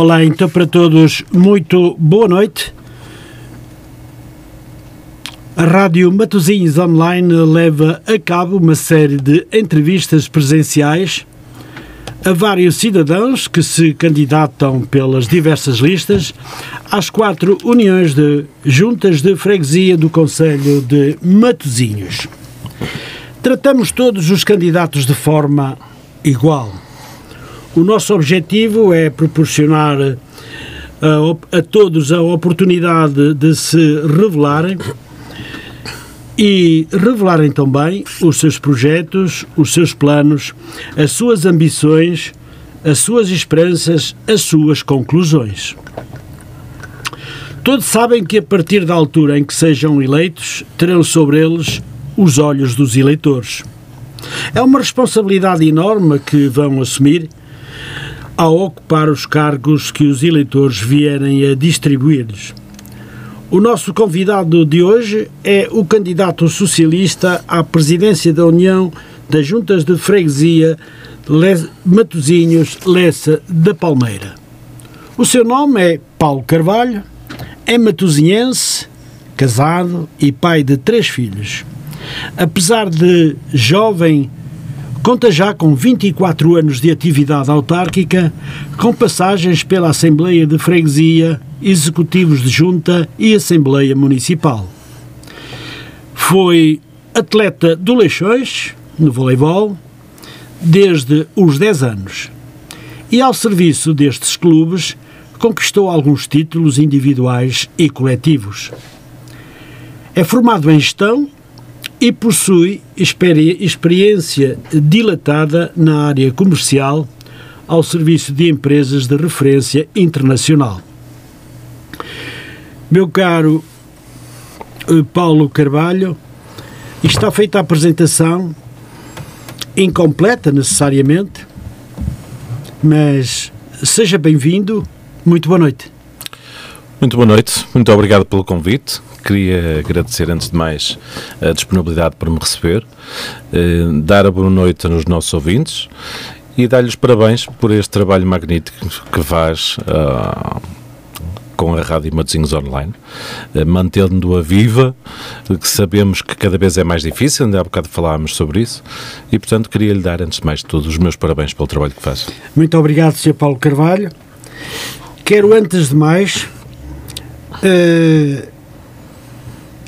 Olá, então para todos, muito boa noite. A Rádio Matosinhos Online leva a cabo uma série de entrevistas presenciais a vários cidadãos que se candidatam pelas diversas listas às quatro uniões de juntas de freguesia do Conselho de Matosinhos. Tratamos todos os candidatos de forma igual. O nosso objetivo é proporcionar a, a todos a oportunidade de se revelarem e revelarem também os seus projetos, os seus planos, as suas ambições, as suas esperanças, as suas conclusões. Todos sabem que a partir da altura em que sejam eleitos, terão sobre eles os olhos dos eleitores. É uma responsabilidade enorme que vão assumir ao ocupar os cargos que os eleitores vierem a distribuir-lhes. O nosso convidado de hoje é o candidato socialista à presidência da União das Juntas de Freguesia Matosinhos Lessa da Palmeira. O seu nome é Paulo Carvalho, é matosinhense, casado e pai de três filhos. Apesar de jovem, conta já com 24 anos de atividade autárquica, com passagens pela Assembleia de Freguesia, executivos de junta e Assembleia Municipal. Foi atleta do Leixões, no voleibol, desde os 10 anos. E ao serviço destes clubes, conquistou alguns títulos individuais e coletivos. É formado em gestão e possui experiência dilatada na área comercial ao serviço de empresas de referência internacional. Meu caro eh, Paulo Carvalho, está feita a apresentação, incompleta necessariamente, mas seja bem-vindo. Muito boa noite. Muito boa noite, muito obrigado pelo convite. Queria agradecer, antes de mais, a disponibilidade para me receber, eh, dar a boa noite aos nossos ouvintes e dar-lhes parabéns por este trabalho magnífico que faz. Uh, com a Rádio Matosinhos Online, eh, mantendo-a viva, que sabemos que cada vez é mais difícil, ainda há bocado falámos sobre isso, e portanto queria-lhe dar, antes de mais de tudo, os meus parabéns pelo trabalho que faz. Muito obrigado, Sr. Paulo Carvalho. Quero, antes de mais, uh,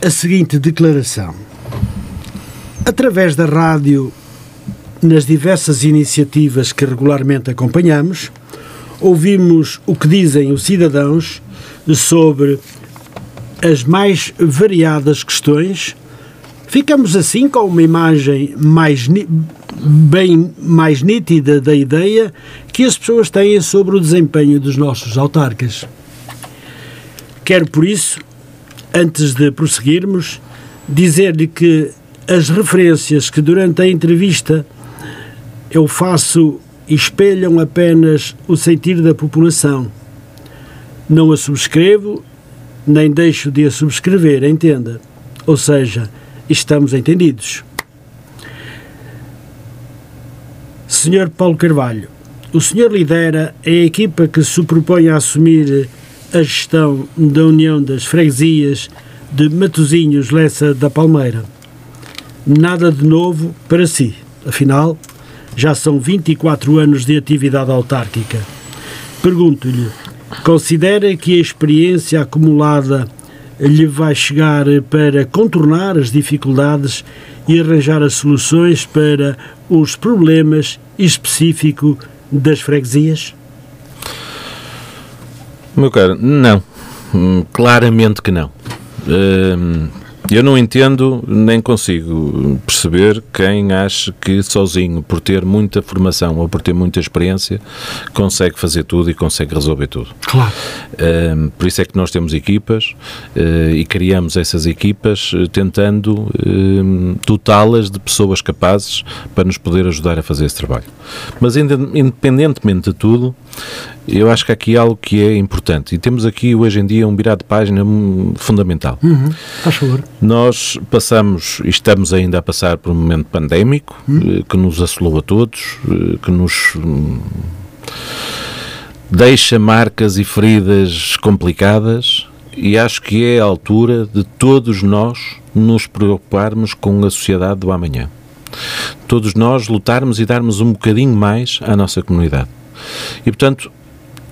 a seguinte declaração. Através da rádio, nas diversas iniciativas que regularmente acompanhamos, ouvimos o que dizem os cidadãos sobre as mais variadas questões, ficamos assim com uma imagem mais bem mais nítida da ideia que as pessoas têm sobre o desempenho dos nossos autarcas. Quero por isso, antes de prosseguirmos, dizer-lhe que as referências que durante a entrevista eu faço espelham apenas o sentir da população não a subscrevo, nem deixo de a subscrever, entenda. Ou seja, estamos entendidos. Senhor Paulo Carvalho, o senhor lidera a equipa que se propõe a assumir a gestão da União das Freguesias de Matosinhos Lessa da Palmeira. Nada de novo para si, afinal, já são 24 anos de atividade autárquica. Pergunto-lhe, Considera que a experiência acumulada lhe vai chegar para contornar as dificuldades e arranjar as soluções para os problemas específicos das freguesias? Meu caro, não. Hum, claramente que não. Hum, eu não entendo nem consigo perceber quem acha que sozinho, por ter muita formação ou por ter muita experiência, consegue fazer tudo e consegue resolver tudo. Claro. Um, por isso é que nós temos equipas uh, e criamos essas equipas uh, tentando dotá-las de pessoas capazes para nos poder ajudar a fazer esse trabalho. Mas independentemente de tudo, eu acho que aqui há algo que é importante e temos aqui hoje em dia um virado de página fundamental. Uhum. Faz favor. Nós passamos e estamos ainda a passar por um momento pandémico uhum. que nos assolou a todos, eh, que nos deixa marcas e feridas complicadas e acho que é a altura de todos nós nos preocuparmos com a sociedade do amanhã. Todos nós lutarmos e darmos um bocadinho mais à nossa comunidade. E portanto,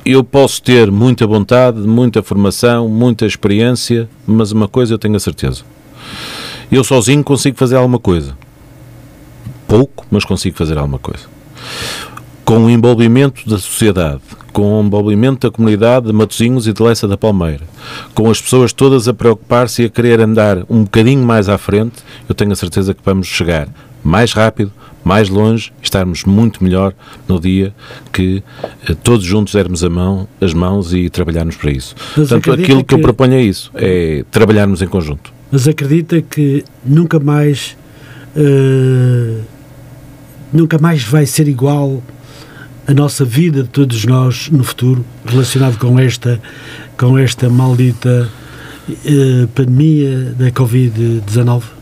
eu posso ter muita vontade, muita formação, muita experiência, mas uma coisa eu tenho a certeza. Eu sozinho consigo fazer alguma coisa. Pouco, mas consigo fazer alguma coisa. Com o envolvimento da sociedade, com o envolvimento da comunidade de Matosinhos e de Lessa da Palmeira, com as pessoas todas a preocupar-se e a querer andar um bocadinho mais à frente, eu tenho a certeza que vamos chegar mais rápido, mais longe, estarmos muito melhor no dia que eh, todos juntos dermos a mão, as mãos e trabalharmos para isso. Mas Portanto, aquilo que, que eu proponho é isso, é trabalharmos em conjunto. Mas acredita que nunca mais uh, nunca mais vai ser igual a nossa vida de todos nós no futuro relacionado com esta com esta maldita uh, pandemia da Covid-19?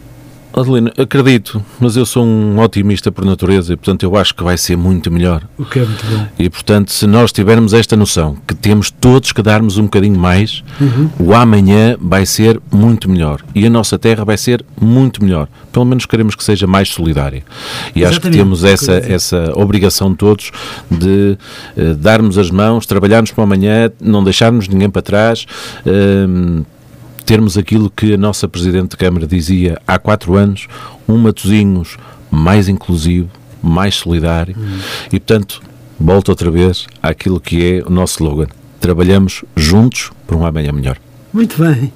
Adelino, acredito, mas eu sou um otimista por natureza e, portanto, eu acho que vai ser muito melhor. O que é muito bom. E, portanto, se nós tivermos esta noção que temos todos que darmos um bocadinho mais, uhum. o amanhã vai ser muito melhor e a nossa terra vai ser muito melhor. Pelo menos queremos que seja mais solidária. E Exatamente. acho que temos essa, essa obrigação todos de uh, darmos as mãos, trabalharmos para o amanhã, não deixarmos ninguém para trás. Uh, termos aquilo que a nossa Presidente de Câmara dizia há quatro anos, um Matozinhos mais inclusivo, mais solidário hum. e, portanto, volta outra vez àquilo que é o nosso slogan. Trabalhamos juntos para um amanhã melhor. Muito bem.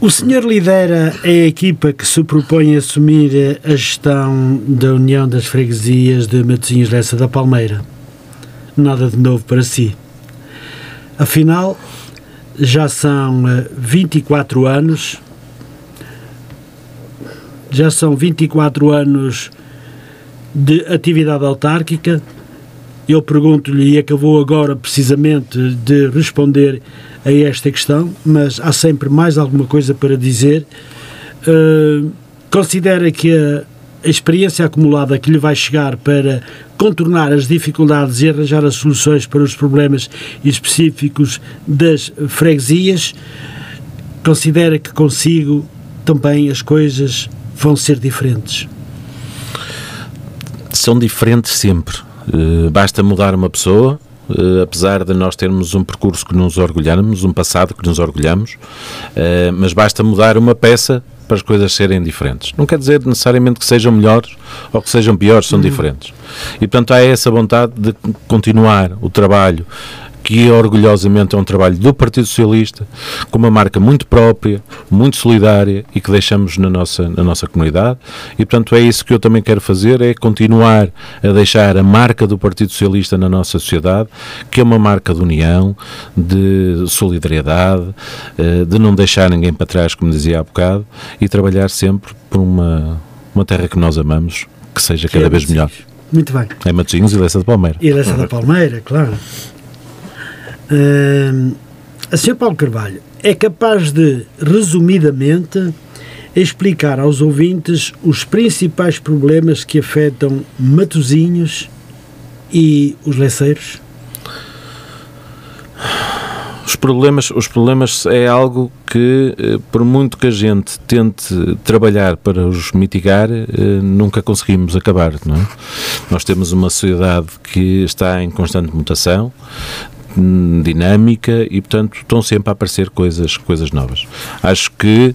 O senhor lidera a equipa que se propõe a assumir a gestão da União das Freguesias de Matosinhos Lessa da Palmeira. Nada de novo para si. Afinal, já são 24 eh, anos, já são 24 anos de atividade autárquica. Eu pergunto-lhe, e acabou agora precisamente de responder a esta questão, mas há sempre mais alguma coisa para dizer. Uh, considera que a, a experiência acumulada que lhe vai chegar para contornar as dificuldades e arranjar as soluções para os problemas específicos das freguesias, considera que consigo também as coisas vão ser diferentes? São diferentes sempre. Uh, basta mudar uma pessoa, Uh, apesar de nós termos um percurso que nos orgulhamos, um passado que nos orgulhamos, uh, mas basta mudar uma peça para as coisas serem diferentes. Não quer dizer necessariamente que sejam melhores ou que sejam piores, são uhum. diferentes. E portanto há essa vontade de continuar o trabalho que orgulhosamente é um trabalho do Partido Socialista, com uma marca muito própria, muito solidária e que deixamos na nossa, na nossa comunidade. E, portanto, é isso que eu também quero fazer, é continuar a deixar a marca do Partido Socialista na nossa sociedade, que é uma marca de união, de solidariedade, eh, de não deixar ninguém para trás, como dizia há bocado, e trabalhar sempre por uma, uma terra que nós amamos, que seja cada é vez melhor. Muito bem. É Matosinhos e Lessa da Palmeira. E Lessa da Palmeira, claro. Uh, a Sr. Paulo Carvalho é capaz de, resumidamente, explicar aos ouvintes os principais problemas que afetam Matozinhos e os leceiros? Os problemas, os problemas é algo que, eh, por muito que a gente tente trabalhar para os mitigar, eh, nunca conseguimos acabar, não é? Nós temos uma sociedade que está em constante mutação, dinâmica e, portanto, estão sempre a aparecer coisas, coisas novas. Acho que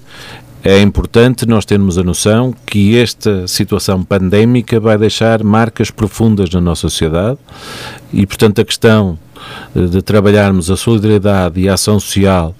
é importante nós termos a noção que esta situação pandémica vai deixar marcas profundas na nossa sociedade e, portanto, a questão de trabalharmos a solidariedade e a ação social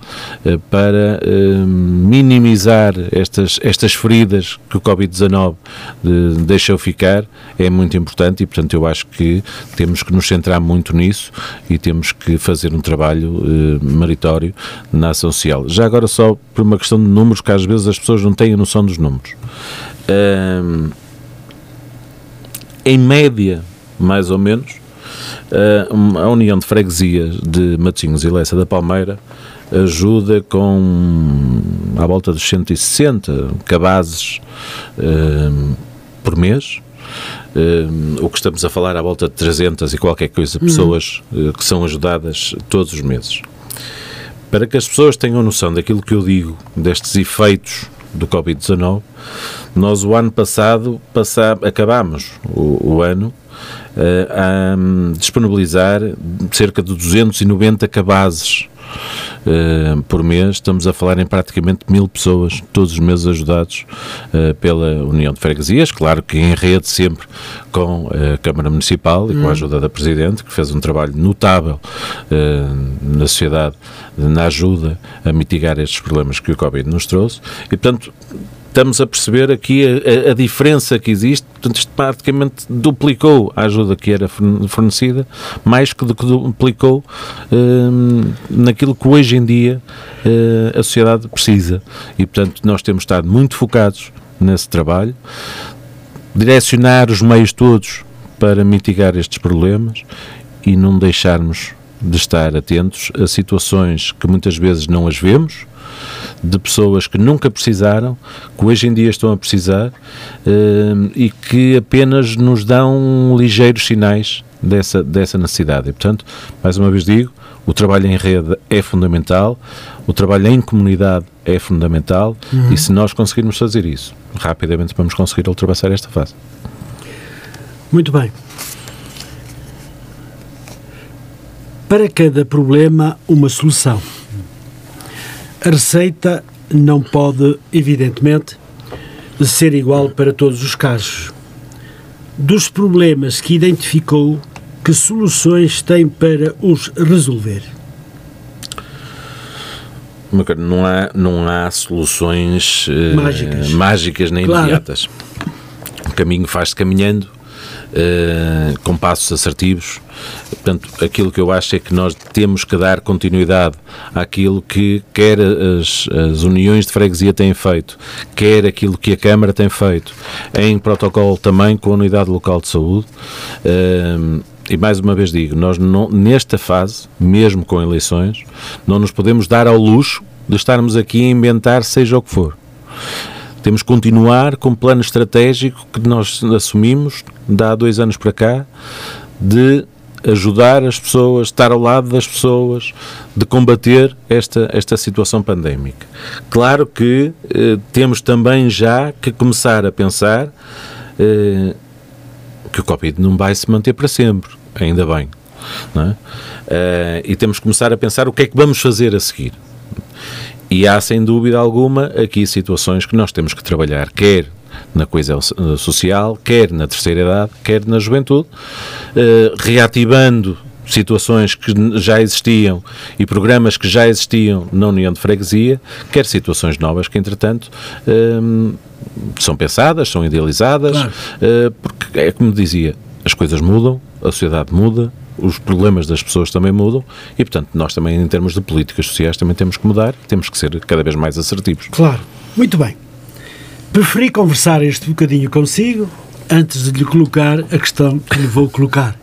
eh, para eh, minimizar estas, estas feridas que o Covid-19 eh, deixou ficar é muito importante e, portanto, eu acho que temos que nos centrar muito nisso e temos que fazer um trabalho meritório na ação social. Já agora, só por uma questão de números, que às vezes as pessoas não têm a noção dos números. em média, mais ou menos, a União de Freguesias de Matinhos e Lessa da Palmeira ajuda com à volta dos 160 cabazes uh, por mês uh, o que estamos a falar à volta de 300 e qualquer coisa uhum. pessoas uhum. uh, que são ajudadas todos os meses. Para que as pessoas tenham noção daquilo que eu digo, destes efeitos do Covid-19, nós o ano passado passá, acabámos o, o ano a um, disponibilizar cerca de 290 cabazes uh, por mês. Estamos a falar em praticamente mil pessoas, todos os meses ajudados uh, pela União de Freguesias, claro que em rede sempre com a Câmara Municipal e com a hum. ajuda da Presidente, que fez um trabalho notável na sociedade na ajuda a mitigar estes problemas que o Covid nos trouxe. E, portanto, estamos a perceber aqui a, a, diferença que existe. Portanto, isto praticamente duplicou a ajuda que era fornecida, mais que duplicou uh, naquilo que hoje em dia uh, a sociedade precisa. E, portanto, nós temos estado muito focados nesse trabalho, direcionar os meios todos para mitigar estes problemas e não deixarmos de estar atentos a situações que muitas vezes não as vemos de pessoas que nunca precisaram, que hoje em dia estão a precisar uh, e que apenas nos dão ligeiros sinais dessa, dessa necessidade. E, portanto, mais uma vez digo, o trabalho em rede é fundamental, o trabalho em comunidade é fundamental uhum. e se nós conseguirmos fazer isso, rapidamente vamos conseguir ultrapassar esta fase. Muito bem. Para cada problema, uma solução. A receita não pode, evidentemente, ser igual para todos os casos. Dos problemas que identificou, que soluções tem para os resolver? Não há, não há soluções eh, mágicas. mágicas nem claro. imediatas. O caminho faz-se caminhando uh, com passos assertivos. Portanto, aquilo que eu acho é que nós temos que dar continuidade àquilo que quer as, as uniões de freguesia têm feito, quer aquilo que a Câmara tem feito, em protocolo também com a Unidade Local de Saúde. Uh, e mais uma vez digo, nós não, nesta fase, mesmo com eleições, não nos podemos dar ao luxo de estarmos aqui a inventar seja o que for. Temos que continuar com o plano estratégico que nós assumimos, de há dois anos para cá, de ajudar as pessoas, estar ao lado das pessoas, de combater esta, esta situação pandémica. Claro que eh, temos também já que começar a pensar eh, que o Covid não vai se manter para sempre, ainda bem. É? Eh, e temos que começar a pensar o que é que vamos fazer a seguir. E há, sem dúvida alguma, aqui situações que nós temos que trabalhar, quer na coesão social, quer na terceira idade, quer na juventude, eh, reativando situações que já existiam e programas que já existiam na União de Freguesia, quer situações novas que, entretanto, eh, são pensadas, são idealizadas, claro. Eh, porque é como dizia, as coisas mudam, a sociedade muda, os problemas das pessoas também mudam e, portanto, nós também, em termos de políticas sociais, também temos que mudar, temos que ser cada vez mais assertivos. Claro. Muito bem. Preferi conversar este bocadinho consigo antes de lhe colocar a questão que lhe vou colocar.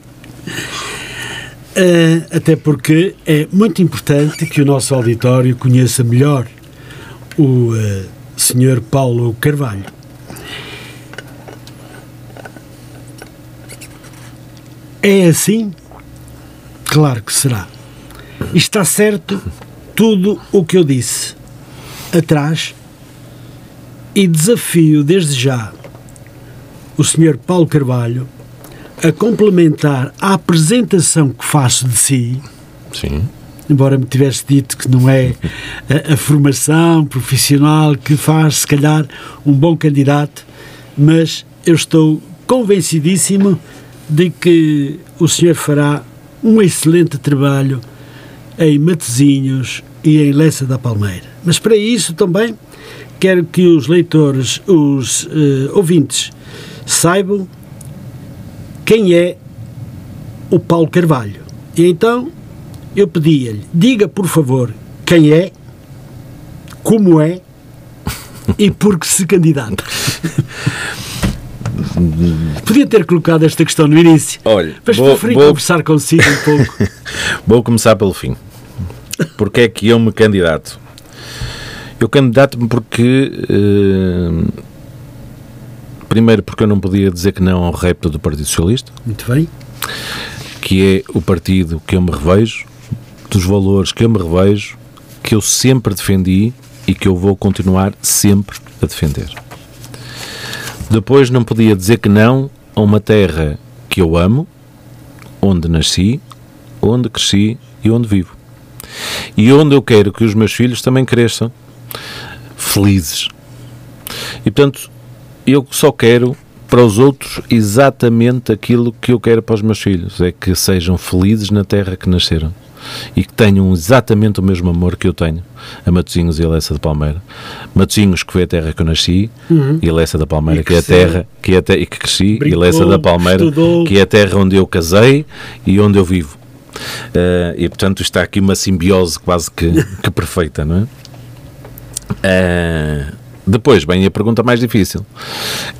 Uh, até porque é muito importante que o nosso auditório conheça melhor o uh, eh, Sr. Paulo Carvalho. É assim Claro que será. está certo tudo o que eu disse atrás e desafio desde já o Sr. Paulo Carvalho a complementar a apresentação que faço de si. Sim. Embora me tivesse dito que não é a, a formação profissional que faz, se calhar, um bom candidato, mas eu estou convencidíssimo de que o senhor fará um excelente trabalho em Matezinhos e em Lessa da Palmeira. Mas para isso também quero que os leitores, os uh, ouvintes, saibam quem é o Paulo Carvalho. E então eu pedia-lhe, diga por favor quem é, como é e por que se candidata. Podia ter colocado esta questão no início. Olha, mas vou, preferi vou... conversar consigo um pouco. vou começar pelo fim. Porque é que eu me candidato? Eu candidato-me porque, eh, primeiro porque eu não podia dizer que não ao repto do Partido Socialista. Muito bem. Que é o partido que eu me revejo, dos valores que eu me revejo, que eu sempre defendi e que eu vou continuar sempre a defender. Depois não podia dizer que não a uma terra que eu amo, onde nasci, onde cresci e onde vivo. E onde eu quero que os meus filhos também cresçam felizes. E portanto, eu só quero para os outros exatamente aquilo que eu quero para os meus filhos: é que sejam felizes na terra que nasceram e que tenham exatamente o mesmo amor que eu tenho a Matosinhos e a Lessa da Palmeira. Matosinhos, que foi a terra que eu nasci, uhum. e a Lessa da Palmeira, que, que é a terra que é a e que cresci, Brincou, e Lessa da Palmeira, estudou. que é a terra onde eu casei e onde eu vivo. Uh, e portanto está aqui uma simbiose quase que, que perfeita, não é? Uh, depois vem a pergunta mais difícil: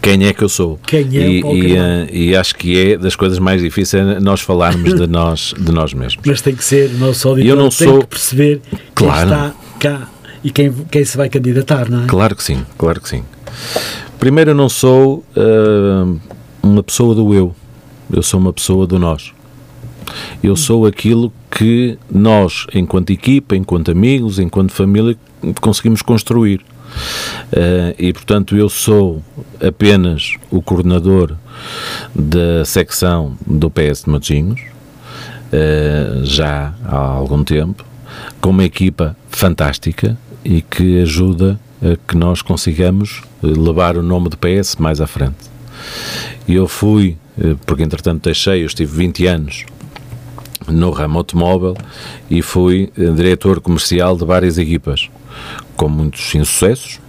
quem é que eu sou? Quem é e, e, uh, e, acho que é das coisas mais difíceis nós falarmos de nós, de nós mesmos. Mas tem que ser, o nosso auditor eu não tem sou... que perceber claro. quem está cá e quem, quem se vai candidatar, não é? Claro que sim, claro que sim. Primeiro, eu não sou uh, uma pessoa do eu, eu sou uma pessoa do nós. Eu sou aquilo que nós, enquanto equipa, enquanto amigos, enquanto família, conseguimos construir. Uh, e, portanto, eu sou apenas o coordenador da secção do PS de Matosinhos, uh, já há algum tempo, com uma equipa fantástica e que ajuda a que nós consigamos levar o nome do PS mais à frente. Eu fui, eh, porque entretanto deixei, eu estive 20 anos no ramo automóvel e fui diretor comercial de várias equipas com muitos insucessos,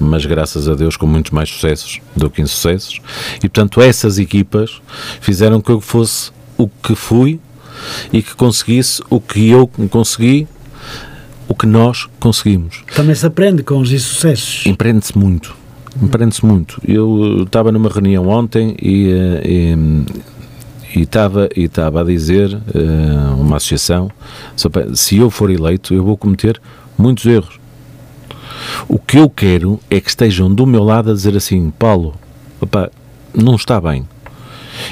mas graças a Deus com muitos mais sucessos do que insucessos. E portanto, essas equipas fizeram que eu fosse o que fui e que conseguisse o que eu consegui, o que nós conseguimos. Também se aprende com os insucessos. Empreende-se muito. Empreende-se muito. Eu estava numa reunião ontem e, eh, e e estava e estava a dizer uh, uma associação se eu for eleito eu vou cometer muitos erros o que eu quero é que estejam do meu lado a dizer assim: Paulo, opa, não está bem.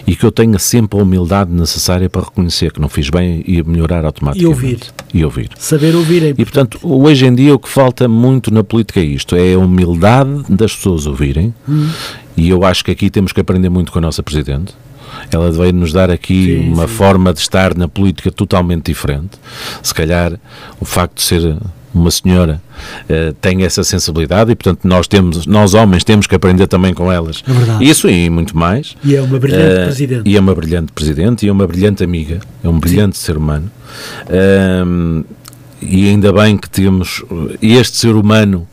E que eu tenha sempre a humildade necessária para reconhecer que não fiz bem e melhorar automaticamente. E ouvir. E ouvir. Saber ouvir é E, portanto, hoje em dia o que falta muito na política é isto: é a humildade das pessoas ouvirem. Hum. E eu acho que aqui temos que aprender muito com a nossa Presidente. Ela veio nos dar aqui sim, uma sim. forma de estar na política totalmente diferente. Se calhar o facto de ser uma senhora uh, tem essa sensibilidade e portanto nós temos nós homens temos que aprender também com elas. É isso e muito mais. E é uma brilhante uh, presidente. e é uma brilhante presidente e é uma brilhante amiga é um brilhante Sim. ser humano. Uh, e ainda bem que temos este ser humano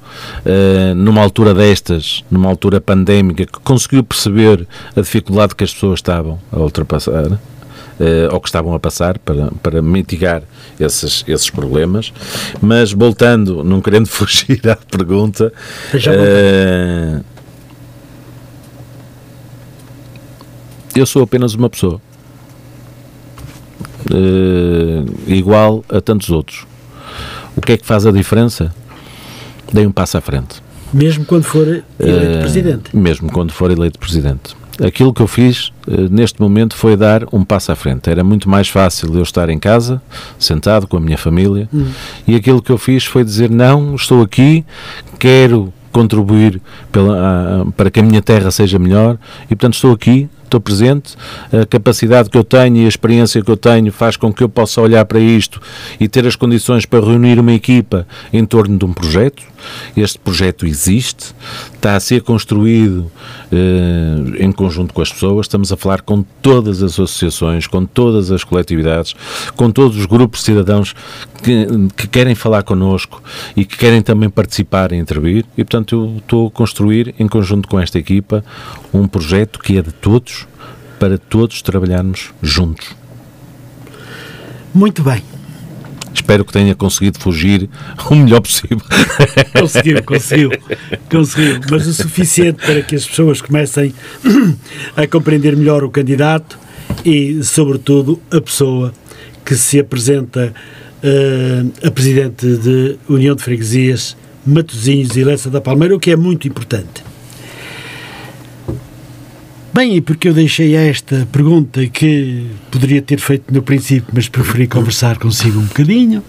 Uh, numa altura destas, numa altura pandémica, que conseguiu perceber a dificuldade que as pessoas estavam a ultrapassar, uh, ou que estavam a passar para, para mitigar esses, esses problemas. Mas voltando, não querendo fugir à pergunta. Uh, eu sou apenas uma pessoa. Uh, igual a tantos outros. O que é que faz a diferença? Dei um passo à frente. Mesmo quando for eleito uh, presidente? Mesmo quando for eleito presidente aquilo que eu fiz uh, neste momento foi dar um passo à frente. Era muito mais fácil eu estar em casa, sentado com a minha família, hum. e aquilo que eu fiz foi dizer: não, estou aqui, quero contribuir pela, para que a minha terra seja melhor e, portanto, estou aqui, estou presente, a capacidade que eu tenho e a experiência que eu tenho faz com que eu possa olhar para isto e ter as condições para reunir uma equipa em torno de um projeto. Este projeto existe, está a ser construído eh, em conjunto com as pessoas, estamos a falar com todas as associações, com todas as coletividades, com todos os grupos de cidadãos que, que querem falar connosco e que querem também participar e intervir, e portanto eu estou a construir em conjunto com esta equipa um projeto que é de todos, para todos trabalharmos juntos. Muito bem. Espero que tenha conseguido fugir o melhor possível. Conseguiu, conseguiu, conseguiu, mas o suficiente para que as pessoas comecem a compreender melhor o candidato e, sobretudo, a pessoa que se apresenta uh, a presidente de União de Freguesias, Matosinhos e Lessa da Palmeira, o que é muito importante. Bem, e porque eu deixei esta pergunta que poderia ter feito no princípio, mas preferi conversar consigo um bocadinho.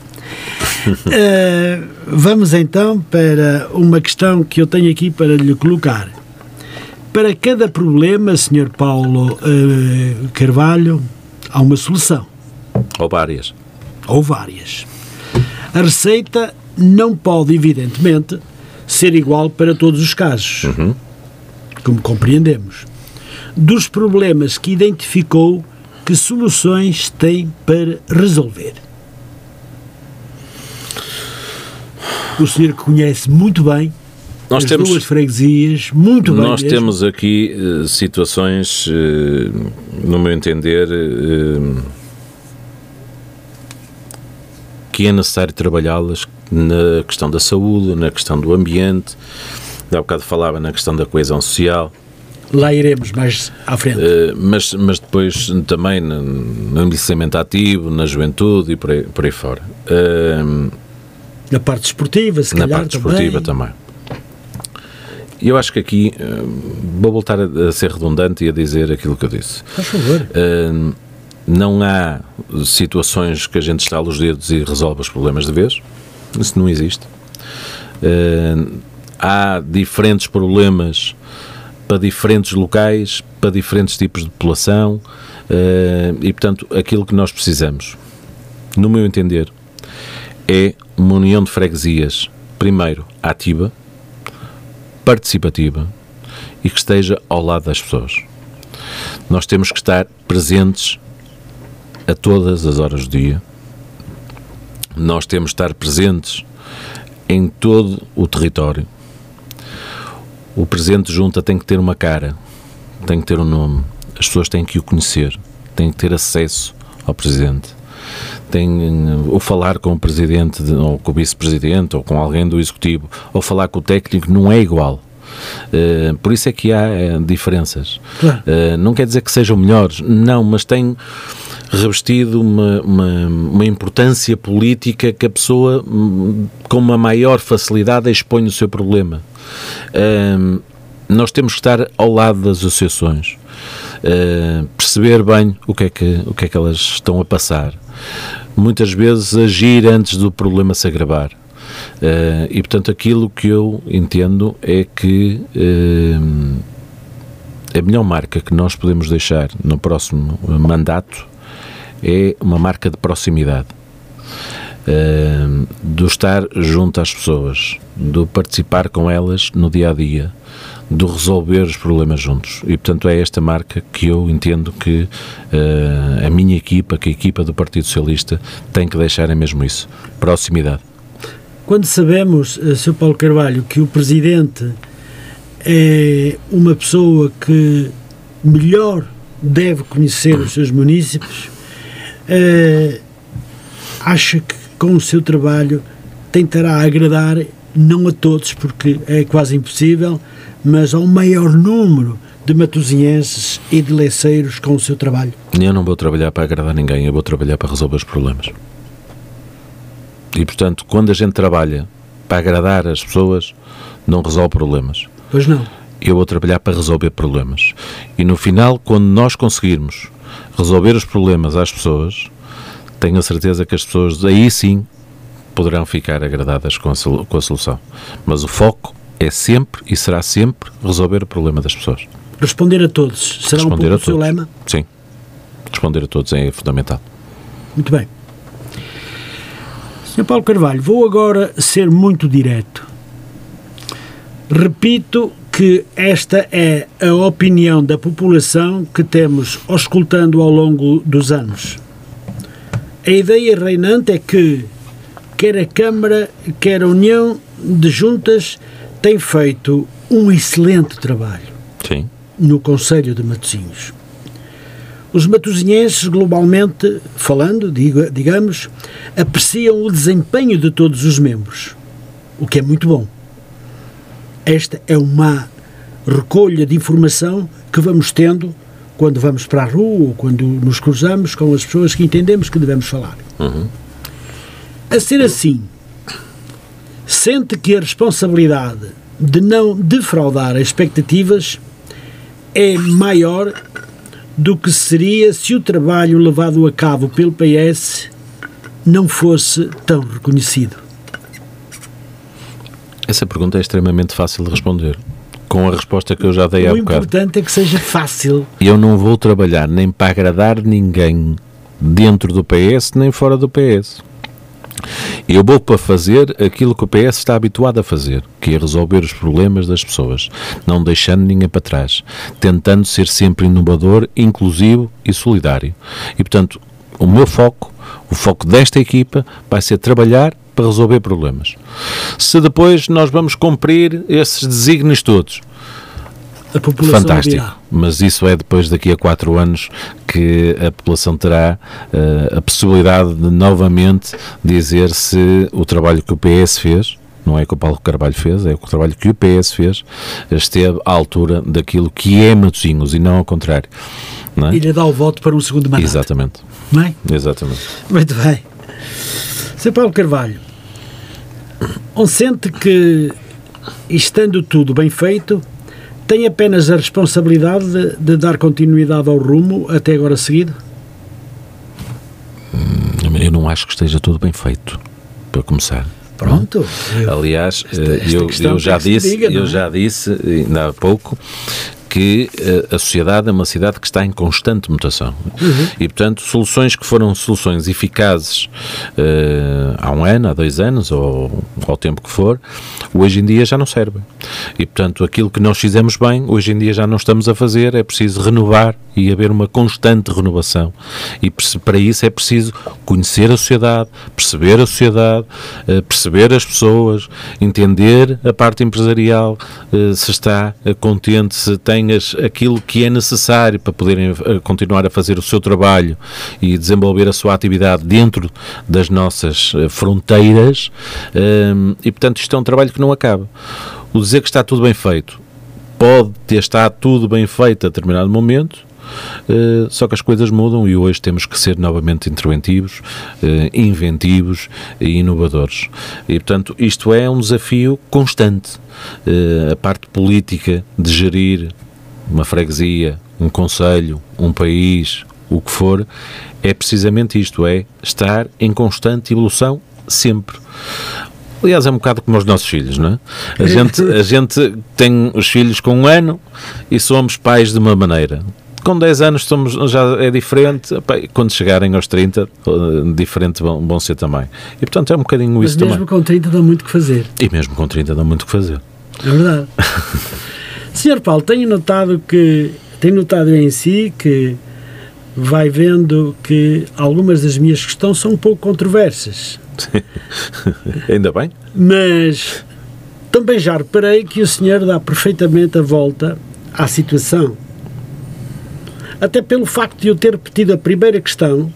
Uh, vamos então para uma questão que eu tenho aqui para lhe colocar. Para cada problema, Sr. Paulo uh, Carvalho, há uma solução. Ou várias. Ou várias. A receita não pode, evidentemente, ser igual para todos os casos, uhum. como compreendemos. Dos problemas que identificou, que soluções tem para resolver? O senhor conhece muito bem nós as temos, duas freguesias, muito bem. Nós mesmo. temos aqui uh, situações, uh, no meu entender, uh, que é necessário trabalhá-las na questão da saúde, na questão do ambiente. Há bocado falava na questão da coesão social. Lá iremos mais à frente. Uh, mas, mas depois também no, no envelhecimento ativo, na juventude e por aí, por aí fora. Uh, na parte esportiva, se na calhar. Na parte esportiva também. E eu acho que aqui uh, vou voltar a, a, ser redundante e a dizer aquilo que eu disse. Faz favor. Não há situações que a gente está aos dedos e resolve os problemas de vez. Isso não existe. Há diferentes problemas para diferentes locais, para diferentes tipos de população e, portanto, aquilo que nós precisamos, no meu entender, é uma união de freguesias, primeiro, ativa, participativa e que esteja ao lado das pessoas. Nós temos que estar presentes a todas as horas do dia. Nós temos que estar presentes em todo o território. O presidente junta tem que ter uma cara, tem que ter um nome. As pessoas têm que o conhecer, têm que ter acesso ao presidente tem ou falar com o presidente ou com o vice-presidente ou com alguém do executivo ou falar com o técnico não é igual. Uh, por isso é que há uh, diferenças. Claro. Uh, não quer dizer que sejam melhores, não, mas tem revestido uma, uma, uma, importância política que a pessoa, hum, com uma maior facilidade, expõe o seu problema. nós temos que estar ao lado das associações, perceber bem o que, é que, o que é que elas estão a passar muitas vezes agir antes do problema se agravar. Uh, e portanto, aquilo que eu entendo é que uh, a melhor marca que nós podemos deixar no próximo mandato é uma marca de proximidade. Uh, do estar junto às pessoas, do participar com elas no dia a dia, de resolver os problemas juntos. E, portanto, é esta marca que eu entendo que uh, a minha equipa, que a equipa do Partido Socialista, tem que deixar é mesmo isso: proximidade. Quando sabemos, uh, Sr. Paulo Carvalho, que o Presidente é uma pessoa que melhor deve conhecer os seus municípios, uh, acha que com o seu trabalho tentará agradar, não a todos, porque é quase impossível, mas ao maior número de matosinhenses e de leceiros com o seu trabalho? Eu não vou trabalhar para agradar ninguém, eu vou trabalhar para resolver os problemas. E, portanto, quando a gente trabalha para agradar as pessoas, não resolve problemas. Pois não. Eu vou trabalhar para resolver problemas. E no final, quando nós conseguirmos resolver os problemas às pessoas, tenho a certeza que as pessoas aí sim poderão ficar agradadas com a, com a solução. Mas o foco é sempre e será sempre resolver o problema das pessoas. Responder a todos. Será Responder um pouco o seu lema? Sim. Responder a todos é fundamental. Muito bem. Sr. Paulo Carvalho, vou agora ser muito direto. Repito que esta é a opinião da população que temos auscultando ao longo dos anos. A ideia reinante é que quer a Câmara, quer a União de Juntas tem feito um excelente trabalho Sim. no Conselho de Matosinhos. Os matosinhenses, globalmente falando, digamos, apreciam o desempenho de todos os membros, o que é muito bom. Esta é uma recolha de informação que vamos tendo quando vamos para a rua ou quando nos cruzamos com as pessoas que entendemos que devemos falar. Uhum. A ser assim, sente que a responsabilidade de não defraudar as expectativas é maior do que seria se o trabalho levado a cabo pelo PS não fosse tão reconhecido? Essa pergunta é extremamente fácil de responder. Com a resposta que eu já dei há O bocado. importante é que seja fácil. Eu não vou trabalhar nem para agradar ninguém dentro do PS nem fora do PS. Eu vou para fazer aquilo que o PS está habituado a fazer, que é resolver os problemas das pessoas, não deixando ninguém para trás, tentando ser sempre inovador, inclusivo e solidário. E, portanto, o meu foco, o foco desta equipa, vai ser trabalhar para resolver problemas. Se depois nós vamos cumprir esses desígnios todos, A população Fantástico. dirá. Mas isso é depois daqui a quatro anos que a população terá eh, a possibilidade de novamente dizer se o trabalho que o PS fez, não é que o Paulo Carvalho fez, é o trabalho que o PS fez, esteve à altura daquilo que é Matosinhos e não ao contrário. Não é? E lhe dá o voto para um segundo mandato. Exatamente. Não é? Exatamente. Muito bem. Sr. Paulo Carvalho, on sente que, estando tudo bem feito, tem apenas a responsabilidade de, de dar continuidade ao rumo até agora seguido? Eu não acho que esteja tudo bem feito, para começar. Pronto. Eu- Aliás, Esta- eh, esta eu, questão eu já disse, diga, eu é? já disse ainda há pouco que eh, a sociedade é uma cidade que está em constante mutação Uhum. e portanto soluções que foram soluções eficazes eh, há um ano, há dois anos ou ao tempo que for, hoje em dia já não servem e portanto aquilo que nós fizemos bem hoje em dia já não estamos a fazer, é preciso renovar e haver uma constante renovação e para isso é preciso conhecer a sociedade, perceber a sociedade, eh, perceber as pessoas, entender a parte empresarial, eh, se está contente, se tem aquilo que é necessário para poderem eh, continuar a fazer o seu trabalho e desenvolver a sua atividade dentro das nossas fronteiras eh, e portanto isto é um trabalho que não acaba. O dizer que está tudo bem feito pode ter estado tudo bem feito a determinado momento, eh, só que as coisas mudam e hoje temos que ser novamente interventivos, eh, inventivos e inovadores. E, portanto, isto é um desafio constante. Eh, a parte política de gerir uma freguesia, um conselho, um país, o que for, é precisamente isto, é estar em constante evolução sempre. Aliás, é um bocado como os nossos filhos, não é? A gente, a gente tem os filhos com um ano e somos pais de uma maneira. Com 10 anos somos, já é diferente, quando chegarem aos 30, eh, diferente vão, vão ser também. E portanto é um bocadinho Mas isso mesmo também. com 30 dá muito que fazer. E mesmo com 30 dá muito o que fazer. É verdade. Senhor Paulo, tenho notado que tenho notado em si que vai vendo que algumas das minhas questões são um pouco controversas. Ainda bem? Mas também já reparei que o senhor dá perfeitamente a volta à situação. Até pelo facto de eu ter repetido a primeira questão,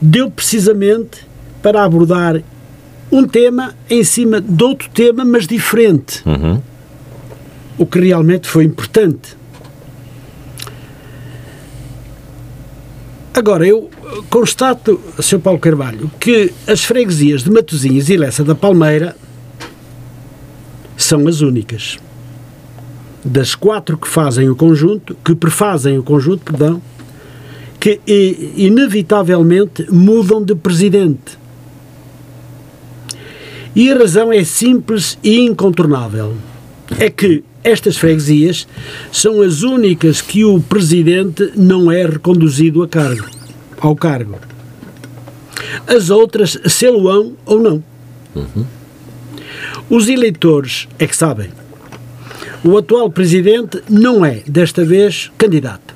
deu precisamente para abordar um tema em cima de outro tema, mas diferente. Uhum. O que realmente foi importante. Agora, eu constato, Sr. Paulo Carvalho, que as freguesias de Matosinhos e Lessa da Palmeira são as únicas. Das quatro que fazem o conjunto, que prefazem o conjunto, perdão, que inevitavelmente mudam de presidente. E a razão é simples e incontornável. É que estas freguesias são as únicas que o presidente não é reconduzido a cargo, ao cargo. As outras sê-lo-ão ou não. Os eleitores é que sabem. O atual presidente não é, desta vez, candidato.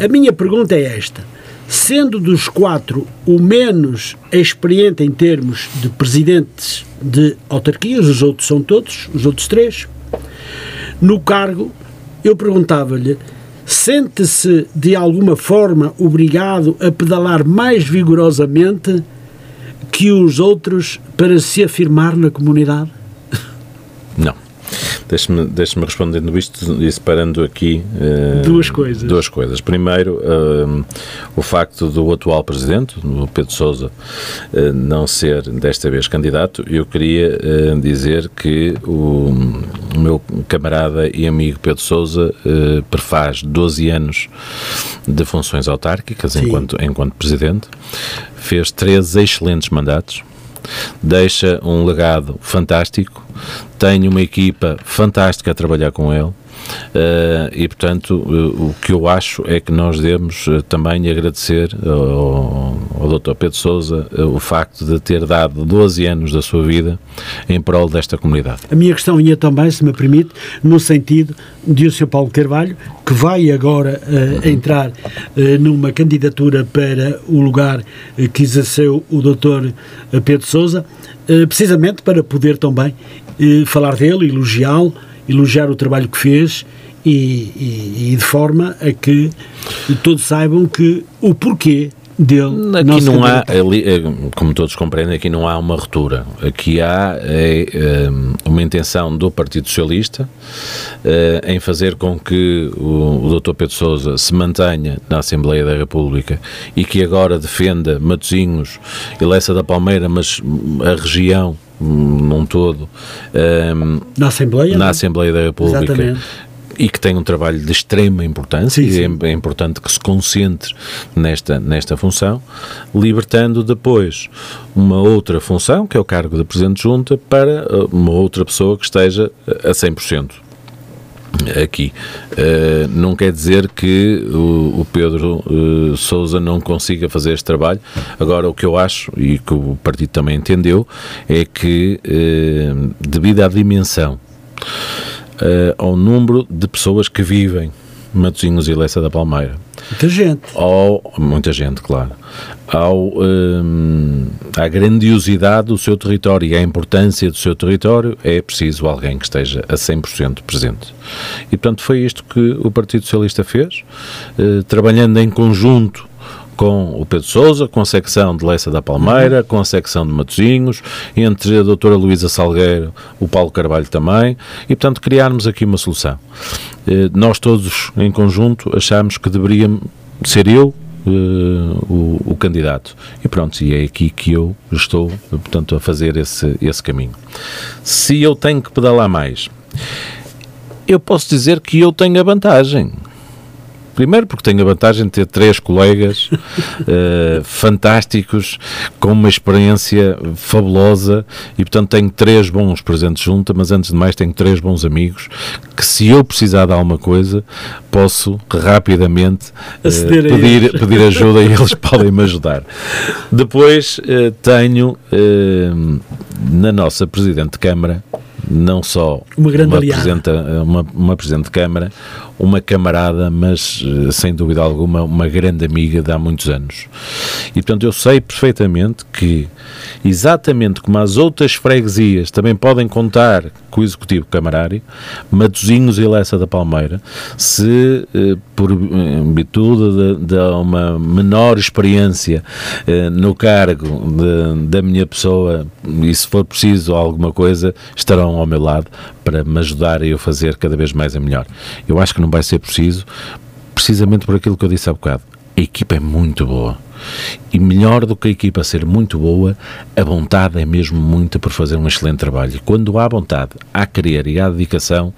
A minha pergunta é esta: sendo dos quatro o menos experiente em termos de presidentes de autarquias, os outros são todos, os outros três, no cargo, eu perguntava-lhe: sente-se de alguma forma obrigado a pedalar mais vigorosamente que os outros para se afirmar na comunidade? Deixe-me deixe respondendo isto e separando aqui uh, duas coisas. Duas coisas. Primeiro, uh, o facto do atual presidente, o Pedro Sousa, uh, não ser desta vez candidato. Eu queria dizer que o, o, meu camarada e amigo Pedro Sousa prefaz 12 anos de funções autárquicas enquanto, enquanto presidente, fez três excelentes mandatos deixa um legado fantástico, tenho uma equipa fantástica a trabalhar com ele. Uh, e portanto uh, o que eu acho é que nós devemos uh, também agradecer ao, ao Dr. Pedro Sousa o facto de ter dado 12 anos da sua vida em prol desta comunidade. A minha questão ia também, se me permite, no sentido de o Sr. Paulo Carvalho, que vai agora entrar numa candidatura para o lugar que exerceu o Dr. Pedro Sousa, precisamente para poder também falar dele, elogiá-lo elogiar o trabalho que fez e, e, e, de forma a que todos saibam que o porquê dele. Aqui não, não há, ali, eh, como todos compreendem, aqui não há uma ruptura. Aqui há é, uma intenção do Partido Socialista é, em fazer com que o, o Dr. Pedro Sousa se mantenha na Assembleia da República e que agora defenda Matosinhos e Lessa da Palmeira, mas a região num todo um, na Assembleia na Assembleia da República Exatamente. e que tem um trabalho de extrema importância sim, sim. e é, é, importante que se concentre nesta, nesta função, libertando depois uma outra função, que é o cargo de Presidente de Junta, para uh, uma outra pessoa que esteja a 100% aqui. Uh, não quer dizer que o, o Pedro uh, Sousa não consiga fazer este trabalho. Agora, o que eu acho, e que o partido também entendeu, é que, uh, devido à dimensão, ao número de pessoas que vivem Matosinhos e Lessa da Palmeira. Muita gente. Ao, muita gente, claro. Ao, um, à grandiosidade do seu território e à importância do seu território, é preciso alguém que esteja a 100% presente. E, portanto, foi isto que o Partido Socialista fez, uh, trabalhando em conjunto com o Pedro Sousa, com a secção de Leça da Palmeira, com a secção de Matosinhos, entre a doutora Luísa Salgueiro, o Paulo Carvalho também, e portanto criarmos aqui uma solução. Eh, nós todos em conjunto achámos que deveria ser eu Uh, o, o, candidato. E pronto, e é aqui que eu estou, portanto, a fazer esse, esse caminho. Se eu tenho que pedalar mais, eu posso dizer que eu tenho a vantagem. Primeiro porque tenho a vantagem de ter três colegas uh, fantásticos, com uma experiência fabulosa e, portanto, tenho três bons presentes junto, mas antes de mais tenho três bons amigos que, se eu precisar de alguma coisa, posso rapidamente uh, pedir, pedir ajuda e eles podem me ajudar. Depois uh, tenho na nossa Presidente de Câmara não só uma, grande uma, presidente, uma, uma Presidente de Câmara, uma camarada, mas eh, sem dúvida alguma uma grande amiga de há muitos anos. E portanto eu sei perfeitamente que, exatamente como as outras freguesias também podem contar com o Executivo Camarário, Matozinhos e Lessa da Palmeira, se eh, por virtude de, de, uma menor experiência eh, no cargo de, da minha pessoa, e se for preciso alguma coisa, estarão ao meu lado para me ajudar a eu fazer cada vez mais a melhor. Eu acho que não vai ser preciso, precisamente por aquilo que eu disse há bocado. A equipa é muito boa. E melhor do que a equipa ser muito boa, a vontade é mesmo muita por fazer um excelente trabalho. E quando há vontade, há querer e há dedicação,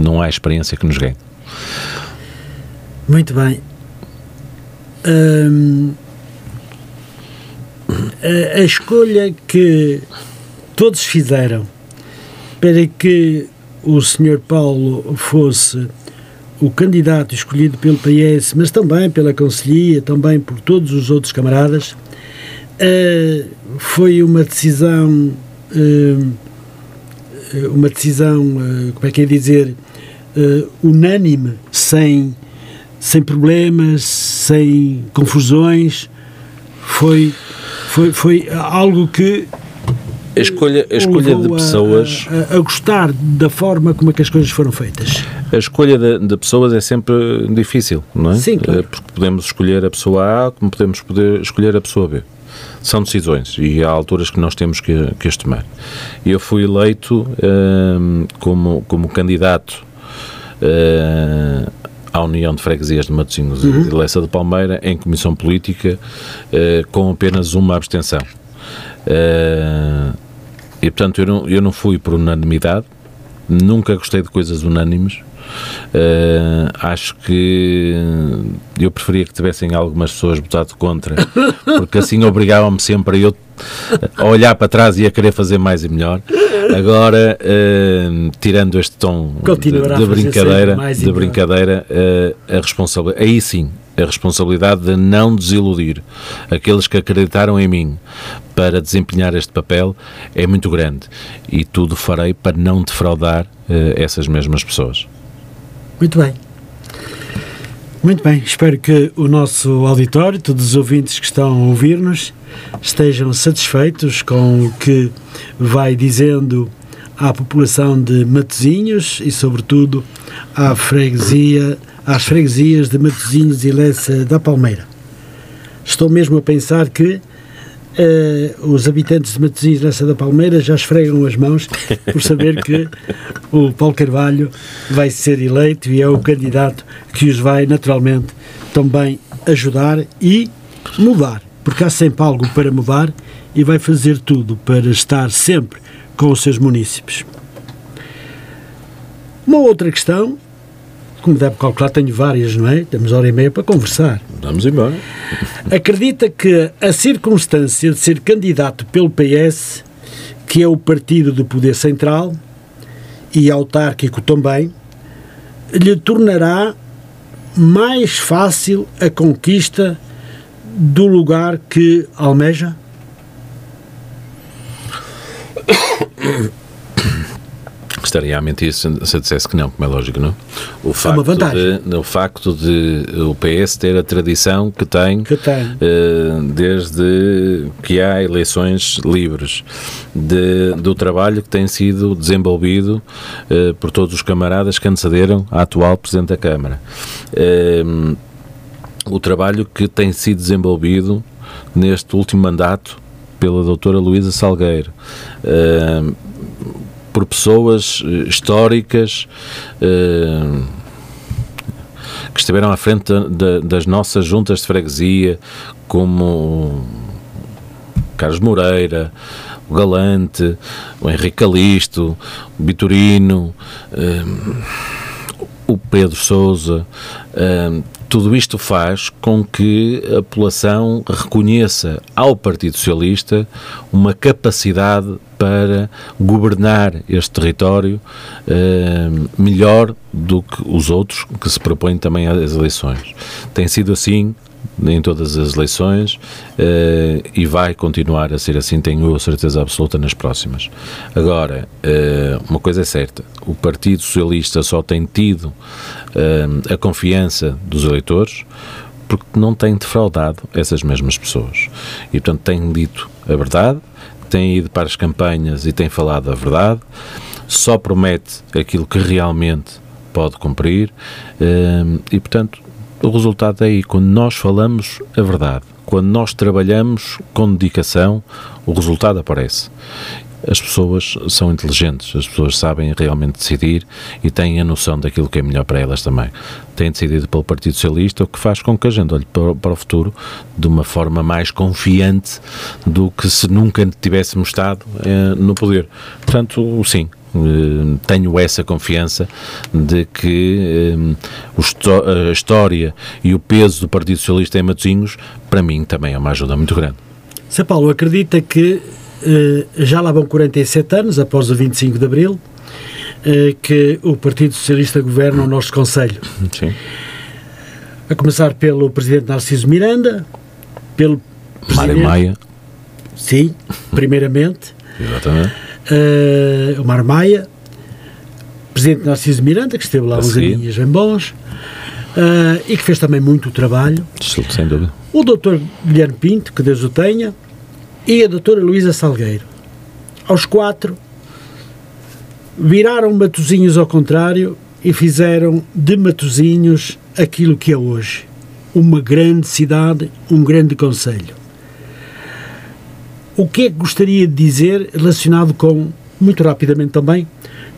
não há experiência que nos ganhe. Muito bem. Hum, a, a escolha que todos fizeram para que o Sr. Paulo fosse o candidato escolhido pelo PS, mas também pela Conselhia, também por todos os outros camaradas, uh, foi uma decisão, uh, uma decisão, uh, como é que é dizer, unânime, sem, sem problemas, sem confusões, foi, foi, foi algo que a escolha, a escolha de pessoas. A, a, a, gostar da forma como é que as coisas foram feitas. A escolha de, de, pessoas é sempre difícil, não é? Sim, claro. Eh, porque podemos escolher a pessoa A como podemos poder escolher a pessoa B. são decisões e há alturas que nós temos que, que as tomar. Eu fui eleito uh, como, como candidato uh, à União de Freguesias de Matosinhos uhum. e Lessa de Palmeira em comissão política uh, com apenas uma abstenção. Uh, e portanto eu não, eu não fui por unanimidade, nunca gostei de coisas unânimes. Uh, acho que eu preferia que tivessem algumas pessoas votado contra, porque assim obrigavam-me sempre a eu a olhar para trás e a querer fazer mais e melhor. Agora, uh, tirando este tom de, de brincadeira, de brincadeira, uh, a responsabilidade, aí sim, a responsabilidade de não desiludir aqueles que acreditaram em mim para desempenhar este papel é muito grande e tudo farei para não defraudar uh, essas mesmas pessoas. Muito bem. Muito bem, espero que o nosso auditório, todos os ouvintes que estão a ouvir-nos, estejam satisfeitos com o que vai dizendo à população de Matosinhos e, sobretudo, à freguesia, às freguesias de Matosinhos e Lessa da Palmeira. Estou mesmo a pensar que uh, os habitantes de Matosinhos e Lessa da Palmeira já esfregam as mãos por saber que o Paulo Carvalho vai ser eleito e é o candidato que os vai naturalmente também ajudar e mudar, porque há sempre algo para mudar e vai fazer tudo para estar sempre com os seus municípios. Uma outra questão como deve calcular, tenho várias, não é? Temos hora e meia para conversar. Vamos embora. Acredita que a circunstância de ser candidato pelo PS, que é o partido do poder central e autárquico também, lhe tornará mais fácil a conquista do lugar que almeja? Estaria a mentir se, se dissesse que não, como é lógico, não? O facto é uma vantagem. De, o facto de o PS ter a tradição que tem, que tem. Uh, desde que há eleições livres, de, do trabalho que tem sido desenvolvido uh, por todos os camaradas que antecederam a atual Presidente da Câmara. Uh, o trabalho que tem sido desenvolvido neste último mandato pela doutora Luísa Salgueiro. Uh, por pessoas eh, históricas uh, que estiveram à frente das nossas juntas de freguesia, como Carlos Moreira, o Galante, o Henrique Calisto, o Vitorino, uh, o Pedro Souza. Tudo isto faz com que a população reconheça ao Partido Socialista uma capacidade para governar este território uh, melhor do que os outros que se propõem também às eleições. Tem sido assim em todas as eleições uh, e vai continuar a ser assim, tenho a certeza absoluta nas próximas. Agora, uh, uma coisa é certa: o Partido Socialista só tem tido uh, a confiança dos eleitores porque não tem defraudado essas mesmas pessoas. E, portanto, tem dito a verdade, tem ido para as campanhas e tem falado a verdade, só promete aquilo que realmente pode cumprir e, portanto, o resultado é aí. Quando nós falamos a verdade, quando nós trabalhamos com dedicação, o resultado aparece as pessoas são inteligentes, as pessoas sabem realmente decidir e têm a noção daquilo que é melhor para elas também. Têm decidido pelo Partido Socialista, o que faz com que a gente olhe para, o futuro de uma forma mais confiante do que se nunca tivéssemos estado eh, no poder. Portanto, sim, tenho essa confiança de que eh, a história e o peso do Partido Socialista em Matosinhos, para mim, também é uma ajuda muito grande. São Paulo acredita que eh, já lá vão 47 anos, após o 25 de Abril, eh, que o Partido Socialista governa o nosso Conselho. Sim. A começar pelo Presidente Narciso Miranda, pelo Mário Maia. Sim, primeiramente. Exatamente. Uh, o Mário Maia, Presidente Narciso Miranda, que esteve lá uns aninhos bem bons, uh, e que fez também muito trabalho. Sem dúvida. O Dr. Guilherme Pinto, que Deus o tenha, e a doutora Luísa Salgueiro. Aos quatro, viraram Matozinhos ao contrário e fizeram de Matozinhos aquilo que é hoje. Uma grande cidade, um grande conselho. O que é que gostaria de dizer relacionado com, muito rapidamente também,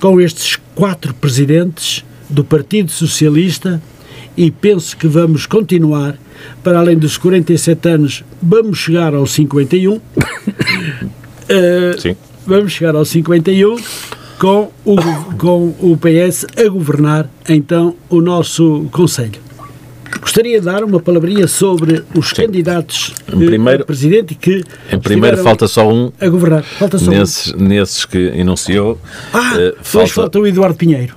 com estes quatro presidentes do Partido Socialista e penso que vamos continuar, para além dos 47 anos, vamos chegar aos 51. uh, Sim. Vamos chegar aos 51 com o, com o PS a governar então o nosso Conselho. Gostaria de dar uma palavrinha sobre os Sim. candidatos em primeiro, a presidente que. Em primeiro, falta só um. A governar. Falta só nesses, um. Nesses que enunciou. Ah, uh, falta, falta o Eduardo Pinheiro.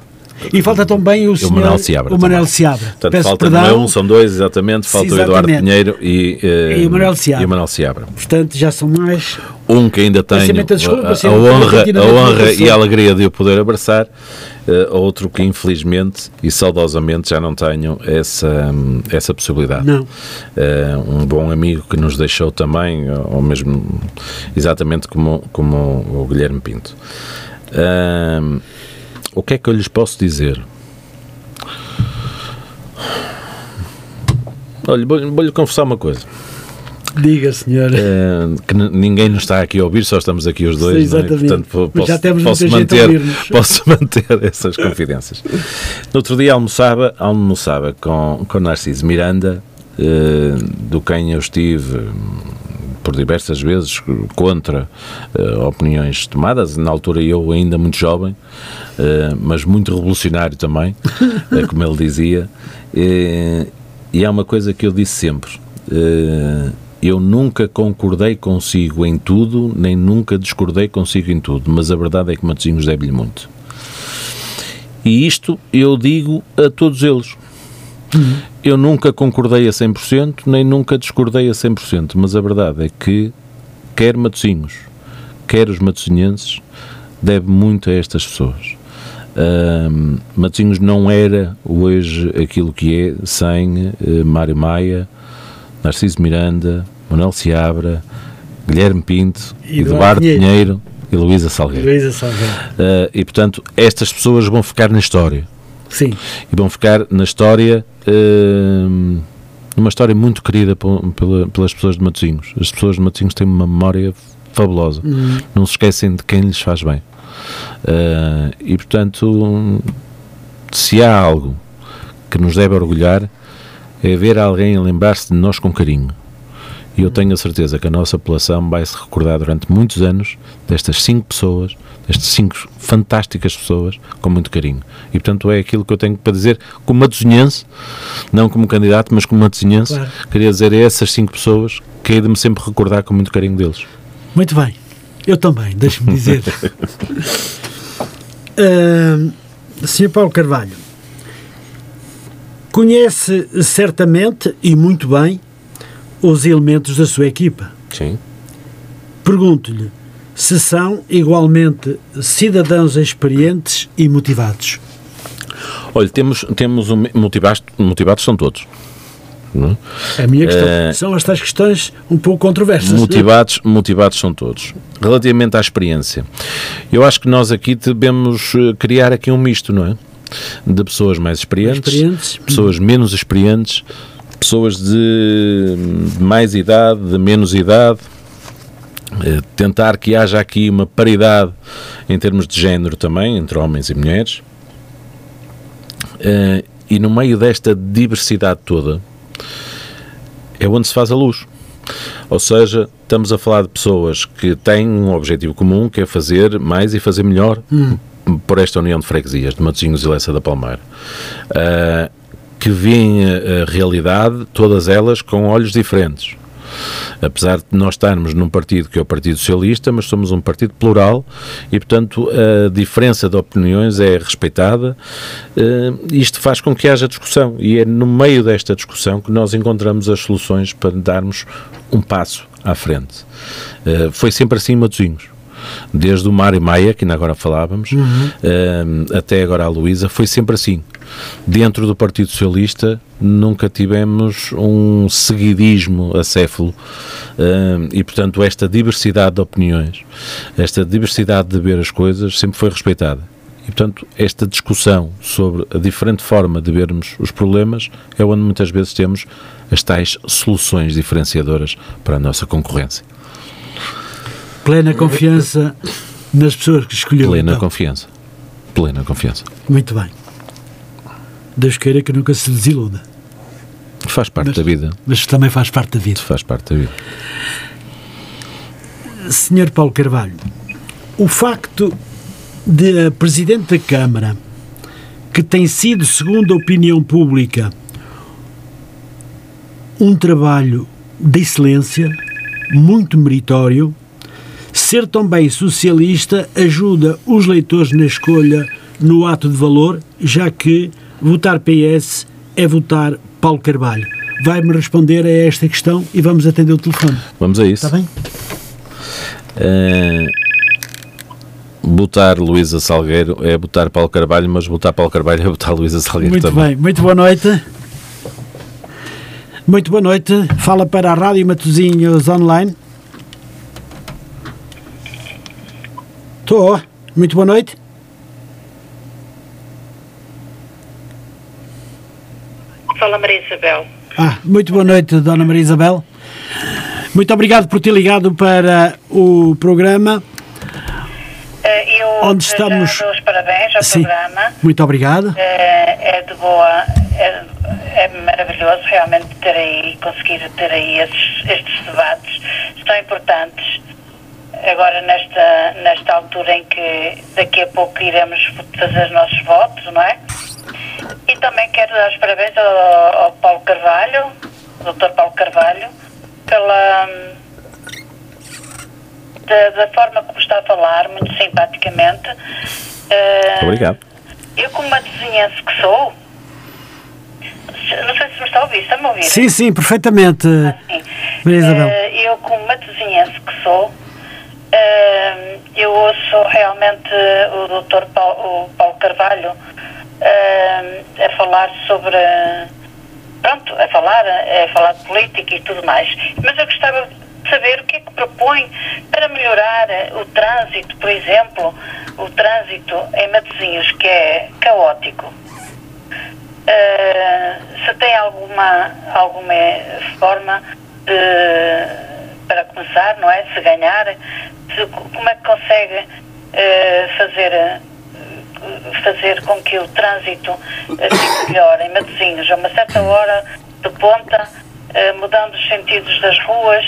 E falta também o, senhor, o Manel Seabra. O Manel Seabra. Portanto, Peço falta perdão. não é um, são dois, exatamente. Falta exatamente. o Eduardo Pinheiro e, uh, e, o Manel Seabra. e o Manel Seabra. Portanto, já são mais. Um que ainda tem a, a, honra, a honra e a alegria de o poder abraçar, uh, outro que infelizmente e saudosamente já não tenho essa, essa possibilidade. Não. Uh, um bom amigo que nos deixou também, ou mesmo exatamente como, como o Guilherme Pinto. Uh, o que é que eu lhes posso dizer? Olha, vou-lhe vou confessar uma coisa. Diga, senhor. É, que ninguém nos está aqui a ouvir, só estamos aqui os dois. Sim, exatamente. É? Portanto, posso, Já temos posso, manter, posso manter essas confidências. No outro dia almoçava, almoçava com, com Narciso Miranda, eh, do quem eu estive por diversas vezes contra uh, opiniões tomadas, na altura eu ainda muito jovem, uh, mas muito revolucionário também, uh, como ele dizia, e é uma coisa que eu disse sempre, eu nunca concordei consigo em tudo, nem nunca discordei consigo em tudo, mas a verdade é que Matosinhos deve-lhe muito. E isto eu digo a todos eles. Eu nunca concordei a 100%, nem nunca discordei a 100%, mas a verdade é que quer Matosinhos, quer os matosinhenses, deve muito a estas pessoas. Um, Matosinhos não era hoje aquilo que é sem uh, Mário Maia, Narciso Miranda, Manuel Seabra, Guilherme Pinto, Eduardo, Eduardo Pinheiro. Pinheiro e Luísa Salgueiro. Luísa Salgueiro. Uh, e portanto, estas pessoas vão ficar na história. Sim. E vão ficar na história, uh, numa história muito querida pela, pelas pessoas de Matosinhos. As pessoas de Matosinhos têm uma memória fabulosa. Uhum. Não se esquecem de quem lhes faz bem. Uh, e portanto, se há algo que nos deve orgulhar, é ver alguém lembrar-se de nós com carinho. E eu tenho a certeza que a nossa população vai se recordar durante muitos anos destas cinco pessoas, destas cinco fantásticas pessoas, com muito carinho. E portanto é aquilo que eu tenho para dizer como matosinhense, não como candidato, mas como matosinhense. Claro. Queria dizer a essas cinco pessoas que hei de me sempre recordar com muito carinho deles. Muito bem. Eu também, deixe-me dizer. uh, Sr. Paulo Carvalho, conhece certamente e muito bem os elementos da sua equipa. Sim. Pergunto-lhe se são igualmente cidadãos experientes e motivados. Olha, temos, temos um, motivados, motivados são todos. Não? É? A minha questão uh, são estas questões um pouco controversas. Motivados, motivados são todos. Relativamente à experiência, eu acho que nós aqui devemos eh, criar aqui um misto, não é? De pessoas mais experientes, experientes. pessoas menos experientes, pessoas de mais idade, de menos idade, eh, tentar que haja aqui uma paridade em termos de género também, entre homens e mulheres. Eh, e no meio desta diversidade toda, é onde se faz a luz. Ou seja, estamos a falar de pessoas que têm um objetivo comum, que é fazer mais e fazer melhor hum. Por esta união de freguesias, de Matosinhos e Lessa da Palmeira. Uh, que veem a, a realidade, todas elas, com olhos diferentes apesar de nós estarmos num partido que é o Partido Socialista, mas somos um partido plural e, portanto, a diferença de opiniões é respeitada. Uh, isto faz com que haja discussão e é no meio desta discussão que nós encontramos as soluções para darmos um passo à frente. Uh, foi sempre assim, Matosinhos desde o Mário Maia, que ainda agora falávamos, uhum. uh, até agora a Luísa, foi sempre assim. Dentro do Partido Socialista nunca tivemos um seguidismo acéfalo uh, e, portanto, esta diversidade de opiniões, esta diversidade de ver as coisas sempre foi respeitada. E, portanto, esta discussão sobre a diferente forma de vermos os problemas é onde muitas vezes temos as tais soluções diferenciadoras para a nossa concorrência. Plena confiança nas pessoas que escolheu. Plena então. confiança. Plena confiança. Muito bem. Deus queira que nunca se desiluda. Faz parte Mas- da vida. Mas também faz parte da vida. Faz parte da vida. Senhor Paulo Carvalho, o facto de a Presidente da Câmara, que tem sido, segundo a opinião pública, um trabalho de excelência, muito meritório, ser também socialista ajuda os leitores na escolha no ato de valor, já que votar PS é votar Paulo Carvalho. Vai-me responder a esta questão e vamos atender o telefone. Vamos a isso. Está bem? Eh, botar Luísa Salgueiro é botar Paulo Carvalho, mas botar Paulo Carvalho é botar Luísa Salgueiro Muito também. bem, muito boa noite. Muito boa noite. Fala para a Rádio Matozinhos Online. Estou. Muito boa noite. Fala Maria Isabel. Ah, muito boa noite, Dona Maria Isabel. Muito obrigado por ter ligado para o programa. Eh, Eu Onde já estamos- dou os parabéns ao Sim. programa. Muito obrigado. Eh, É de boa, é, é maravilhoso realmente ter aí, conseguir ter aí estes, estes debates tão importantes. Agora nesta, nesta altura em que daqui a pouco iremos fazer os nossos votos, não é? E também quero dar os parabéns ao, ao Paulo Carvalho, ao Dr. Paulo Carvalho, pela, hum, da, da forma como está a falar, muito simpaticamente. Eh, Obrigado. Eu, como uma vizinhança que sou, não sei se me está a ouvir, está-me a ouvir? Sim, sim, perfeitamente. Sim. Maria Isabel. Eh, eu, como matosinhense que sou, eh, eu ouço realmente o Dr. Paulo, Paulo Carvalho eh, a falar sobre. Pronto, a falar, a falar de política e tudo mais. Mas eu gostava de saber o que é que propõe para melhorar o trânsito, por exemplo, o trânsito em Matosinhos, que é caótico. Uh, se tem alguma, alguma forma de, para começar, não é? Se ganhar, se- como é que consegue uh, fazer, uh, fazer com que o trânsito uh, fique melhor em Matosinhos? A uma certa hora de ponta, mudando os sentidos das ruas,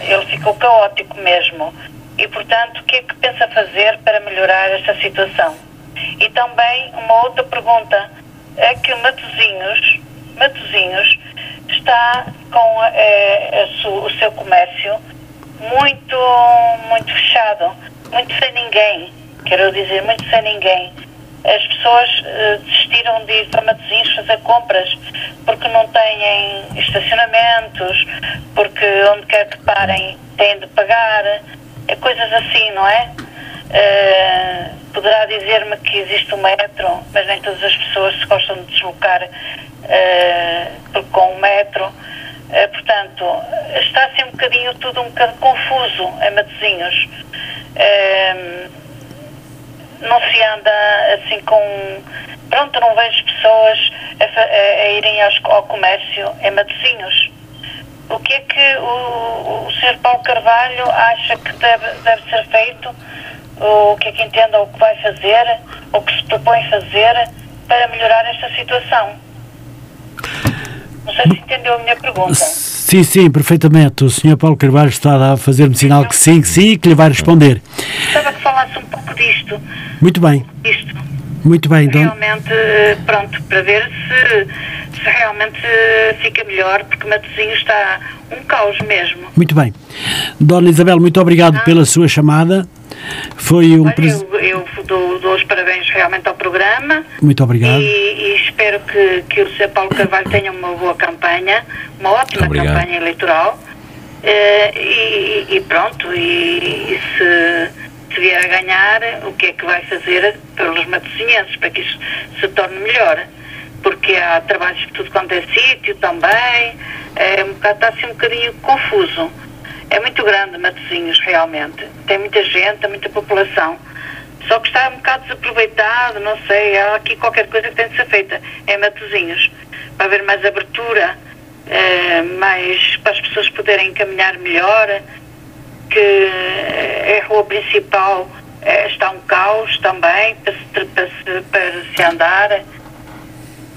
ele ficou caótico mesmo. E, portanto, o que é que pensa fazer para melhorar esta situação? E também uma outra pergunta é que Matosinhos, Matosinhos está com eh, a su- o seu comércio muito, muito fechado, muito sem ninguém, quero dizer, muito sem ninguém. As pessoas eh, desistiram de ir para Matosinhos fazer compras porque não têm estacionamentos, porque onde quer que parem têm de pagar, é coisas assim, não é? Eh, poderá dizer-me que existe um metro, mas nem todas as pessoas se gostam de deslocar por- com o metro. Eh, portanto, está assim um bocadinho tudo um bocado confuso em Matosinhos. Eh, não se anda assim com. Pronto, não vejo pessoas a, a- irem aos- ao comércio em Matosinhos. O que é que o, o Sr. Paulo Carvalho acha que deve, deve ser feito? O que é que entende ou o que vai fazer? Ou que se propõe fazer para melhorar esta situação? Não sei se entendeu a minha pergunta. Sim, sim, perfeitamente. O Sr. Paulo Carvalho está a fazer-me sinal que sim, que sim, que lhe vai responder. Gostava que falasse um pouco disto. Muito bem, disto. muito bem. Dona, realmente, eh, pronto, para ver se, se realmente eh, fica melhor, porque Matosinhos está um caos mesmo. muito bem. Dona Isabel, muito obrigado pela sua chamada. Foi um Olha, prazer. eu, eu dou, dou os parabéns realmente ao programa Muito obrigado. e, e espero que, que o Sr. Paulo Carvalho tenha uma boa campanha, uma ótima Obrigado. campanha eleitoral. Eh, e, e pronto, e, e se, se vier a ganhar, o que é que vai fazer pelos matosinhenses para que isso se torne melhor? Porque há trabalhos por tudo quanto é sítio também, é um bocado, está assim um bocadinho confuso. É muito grande Matosinhos, realmente. Tem muita gente, tem muita população. Só que está um bocado desaproveitado, não sei, há aqui qualquer coisa que tem de ser feita em Matosinhos, para haver mais abertura, eh, mais para as pessoas poderem caminhar melhor. que a rua principal eh, está um caos também para se, para se, para se andar.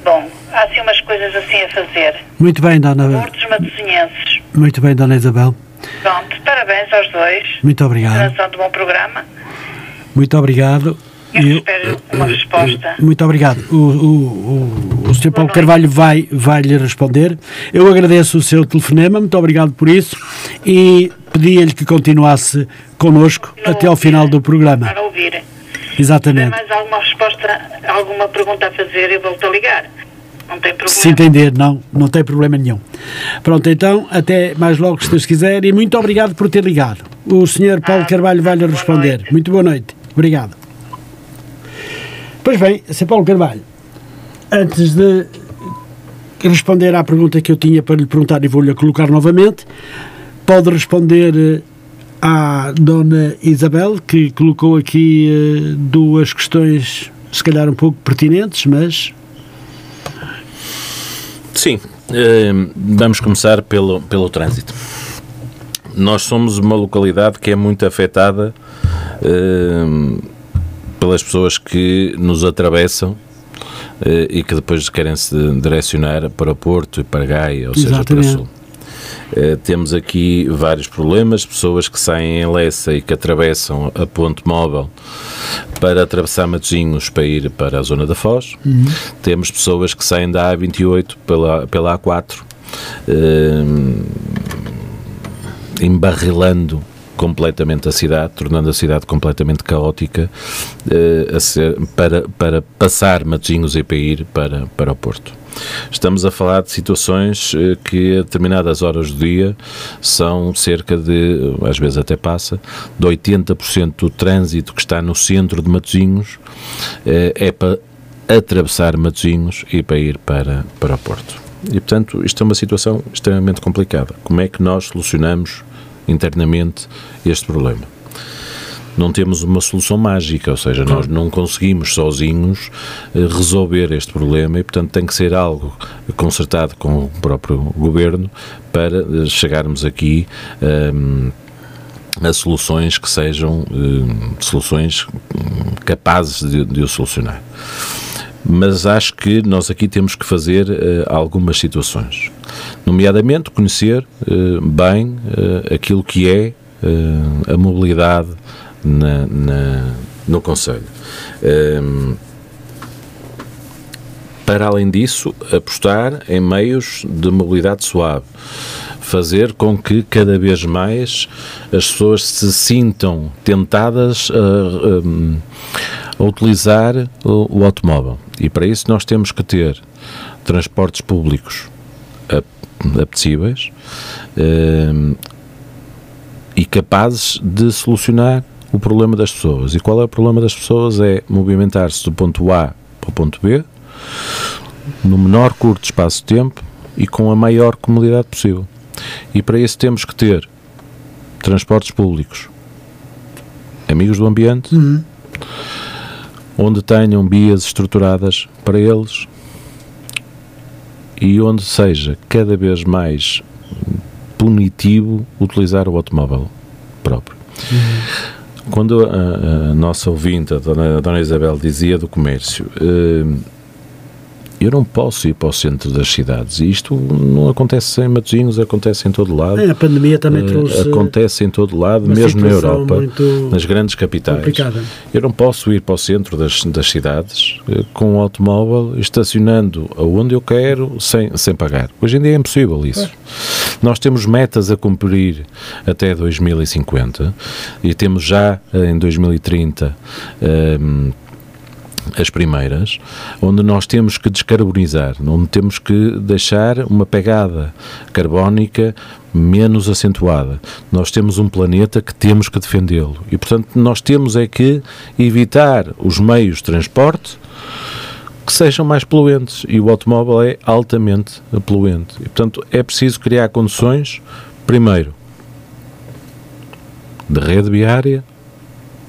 Bom, há assim umas coisas assim a fazer. Muito bem, Dona Mortos matosinhenses. Muito bem, Dona Isabel. Pronto, parabéns aos dois. Muito obrigado. Continuação de bom programa. Muito obrigado. Eu espero uma resposta. Muito obrigado. O, o, o, o Sr. Paulo. Carvalho vai, vai lhe responder. Eu agradeço o seu telefonema, muito obrigado por isso e pedi-lhe que continuasse connosco Não até ao final do programa. Para ouvir. Se Exatamente. tiver mais alguma resposta, alguma pergunta a fazer, eu volto a ligar. Não tem problema. Se entender, não, não tem problema nenhum. Pronto, então, até mais logo, se Deus quiser, e muito obrigado por ter ligado. O Sr. Paulo Ah, Carvalho vai lhe responder. Muito boa noite. Obrigado. Pois bem, Sr. Paulo Carvalho, antes de responder à pergunta que eu tinha para lhe perguntar e vou-lhe colocar novamente, pode responder eh, à Dona Isabel, que colocou aqui eh, duas questões, se calhar um pouco pertinentes, mas Sim, eh, vamos começar pelo, pelo trânsito. Nós somos uma localidade que é muito afetada pelas pessoas que nos atravessam eh, e que depois querem se direcionar para Porto e para Gaia, ou seja, para o Exatamente. Sul. Eh, temos aqui vários problemas, pessoas que saem em Lessa e que atravessam a ponte móvel para atravessar Matosinhos para ir para a zona da Foz. Temos pessoas que saem da A28 pela, pela A4, eh, embarrilando completamente a cidade, tornando a cidade completamente caótica eh, ser, para, para passar Matosinhos e para ir para, para o Porto. Estamos a falar de situações eh, que a determinadas horas do dia são cerca de, às vezes até passa, de 80% do trânsito que está no centro de Matosinhos eh, é para atravessar Matosinhos e para ir para, para o Porto. E, portanto, isto é uma situação extremamente complicada. Como é que nós solucionamos internamente este problema? Não temos uma solução mágica, ou seja, nós não conseguimos sozinhos eh, resolver este problema e, portanto, tem que ser algo concertado com o próprio governo para eh, chegarmos aqui ehm, a soluções que sejam eh, soluções hum, capazes de, de o solucionar. Mas acho que nós aqui temos que fazer eh, algumas situações, nomeadamente conhecer eh, bem eh, aquilo que é a mobilidade na, na- no Conselho. Para além disso, apostar em meios de mobilidade suave, fazer com que cada vez mais as pessoas se sintam tentadas a, a utilizar o, o automóvel. E para isso nós temos que ter transportes públicos ap- apetecíveis eh, e capazes de solucionar o problema das pessoas. E qual é o problema das pessoas? É movimentar-se do ponto A para o ponto B no menor curto espaço de tempo e com a maior comodidade possível. E para isso temos que ter transportes públicos amigos do ambiente, onde tenham vias estruturadas para eles e onde seja cada vez mais punitivo utilizar o automóvel próprio. Quando a, a nossa ouvinte, a dona, a dona Isabel, dizia do comércio, eh, eu não posso ir para o centro das cidades. E isto não acontece em Matosinhos, acontece em todo lado. a pandemia também Eh, trouxe acontece em todo lado, mesmo na Europa, nas grandes capitais. complicada. Eu não posso ir para o centro das, das cidades eh, com o automóvel estacionando aonde eu quero sem, sem pagar. Hoje em dia é impossível isso. Nós temos metas a cumprir até 2050 e temos já eh, em 2030 ehm, as primeiras, onde nós temos que descarbonizar, onde temos que deixar uma pegada carbónica menos acentuada. Nós temos um planeta que temos que defendê-lo e, portanto, nós temos é que evitar os meios de transporte que sejam mais poluentes e o automóvel é altamente poluente. E, portanto, é preciso criar condições, primeiro, de rede viária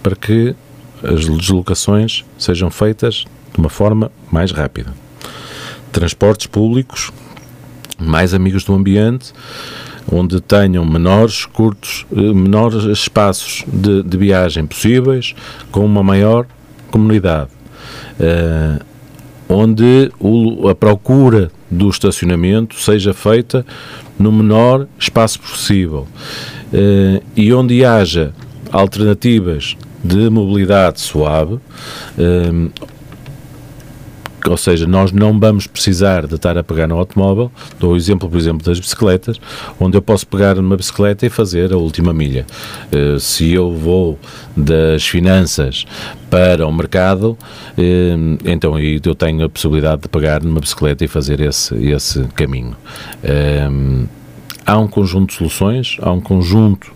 para que as deslocações sejam feitas de uma forma mais rápida. Transportes públicos, mais amigos do ambiente, onde tenham menores, curtos, eh, menores espaços de, de viagem possíveis, com uma maior comunidade. Uh, onde o, a procura do estacionamento seja feita no menor espaço possível uh, e onde haja alternativas de mobilidade suave, uh, ou seja, nós não vamos precisar de estar a pegar no automóvel. Dou o exemplo, por exemplo, das bicicletas, onde eu posso pegar numa bicicleta e fazer a última milha. Uh, se eu vou das finanças para o mercado, uh, então eu tenho a possibilidade de pegar numa bicicleta e fazer esse, esse caminho. Uh, há um conjunto de soluções, há um conjunto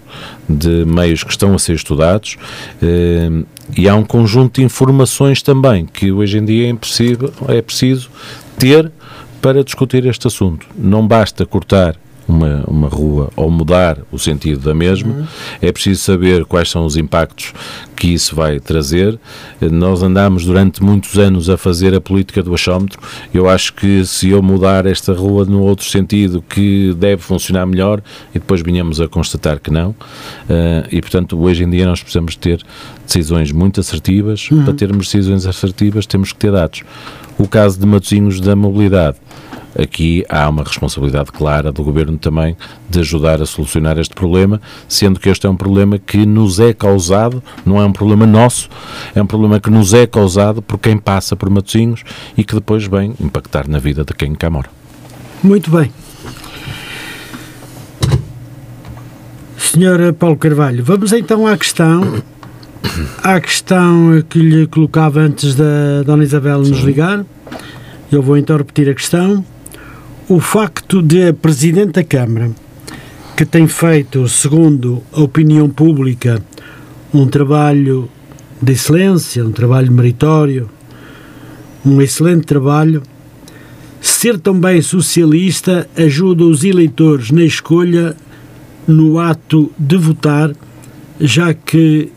de meios que estão a ser estudados eh, e há um conjunto de informações também que hoje em dia é, impossível, é preciso ter para discutir este assunto. Não basta cortar uma, uma rua ou mudar o sentido da mesma, uhum. é preciso saber quais são os impactos que isso vai trazer. Nós andamos durante muitos anos a fazer a política do achómetro. Eu acho que se eu mudar esta rua no outro sentido que deve funcionar melhor e depois vinhamos a constatar que não. Uh, e portanto, hoje em dia nós precisamos ter decisões muito assertivas. Uhum. Para termos decisões assertivas, temos que ter dados. O caso de Matosinhos da mobilidade aqui há uma responsabilidade clara do Governo também de ajudar a solucionar este problema, sendo que este é um problema que nos é causado, não é um problema nosso, é um problema que nos é causado por quem passa por Matosinhos e que depois vem impactar na vida de quem cá mora. Muito bem. Senhora Paulo Carvalho, vamos então à questão à questão que lhe colocava antes da Dona Isabel nos ligar. Eu vou então repetir a questão o facto de a Presidente da Câmara, que tem feito, segundo a opinião pública, um trabalho de excelência, um trabalho meritório, um excelente trabalho, ser também socialista ajuda os eleitores na escolha no ato de votar, já que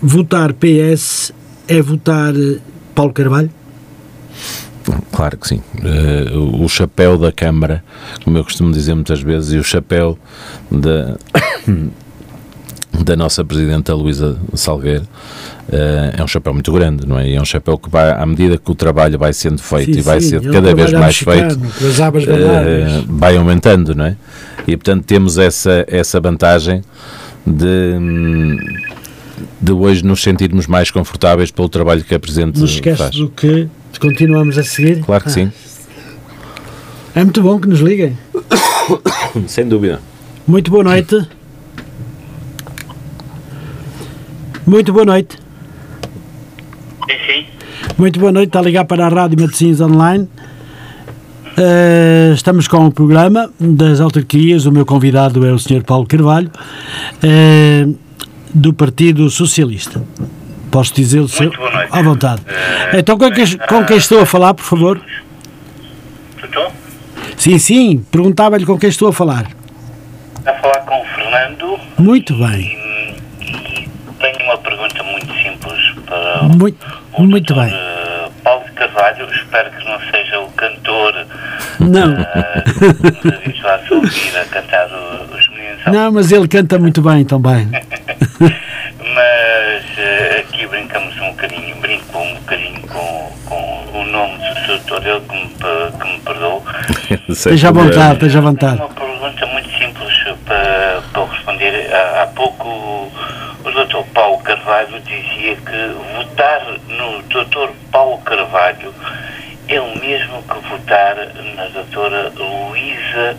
votar PS é votar Paulo Carvalho? Claro que sim. Uh, o chapéu da Câmara, como eu costumo dizer muitas vezes, e o chapéu da, da nossa Presidenta Luísa Salgueiro uh, é um chapéu muito grande, não é? E é um chapéu que vai, à medida que o trabalho vai sendo feito sim, e vai sim, é cada vez mais feito, uh, vai aumentando, não é? E portanto temos essa, essa vantagem de. de hoje nos sentirmos mais confortáveis pelo trabalho que a Presidente Não esquece faz. do que Continuamos a seguir? Claro que ah. sim. É muito bom que nos liguem. Sem dúvida. Muito boa noite. Muito boa noite. Sim, sim. Muito boa noite, está a ligar para a Rádio Medicinas Online. Uh, estamos com o programa das autarquias. O meu convidado é o Sr. Paulo Carvalho, uh, do Partido Socialista. Posso dizer o seu? Boa noite. À vontade. Uh, então, com quem, com quem estou a falar, por favor? Estou? Sim, sim. Perguntava-lhe com quem estou a falar. A falar com o Fernando. Muito bem. E, e tenho uma pergunta muito simples para muito, o muito bem. Paulo Carvalho. Espero que não seja o cantor. Não. Uh, a cantar os meninos. Não, mas ele canta muito bem também. mas uh, aqui brincamos um bocadinho, brinco um bocadinho com, com o nome do doutor, ele que me, que me perdoou. esteja à vontade, esteja à vontade. Uma pergunta muito simples para, para responder. Há, há pouco o doutor Paulo Carvalho dizia que votar no doutor Paulo Carvalho é o mesmo que votar na doutora Luísa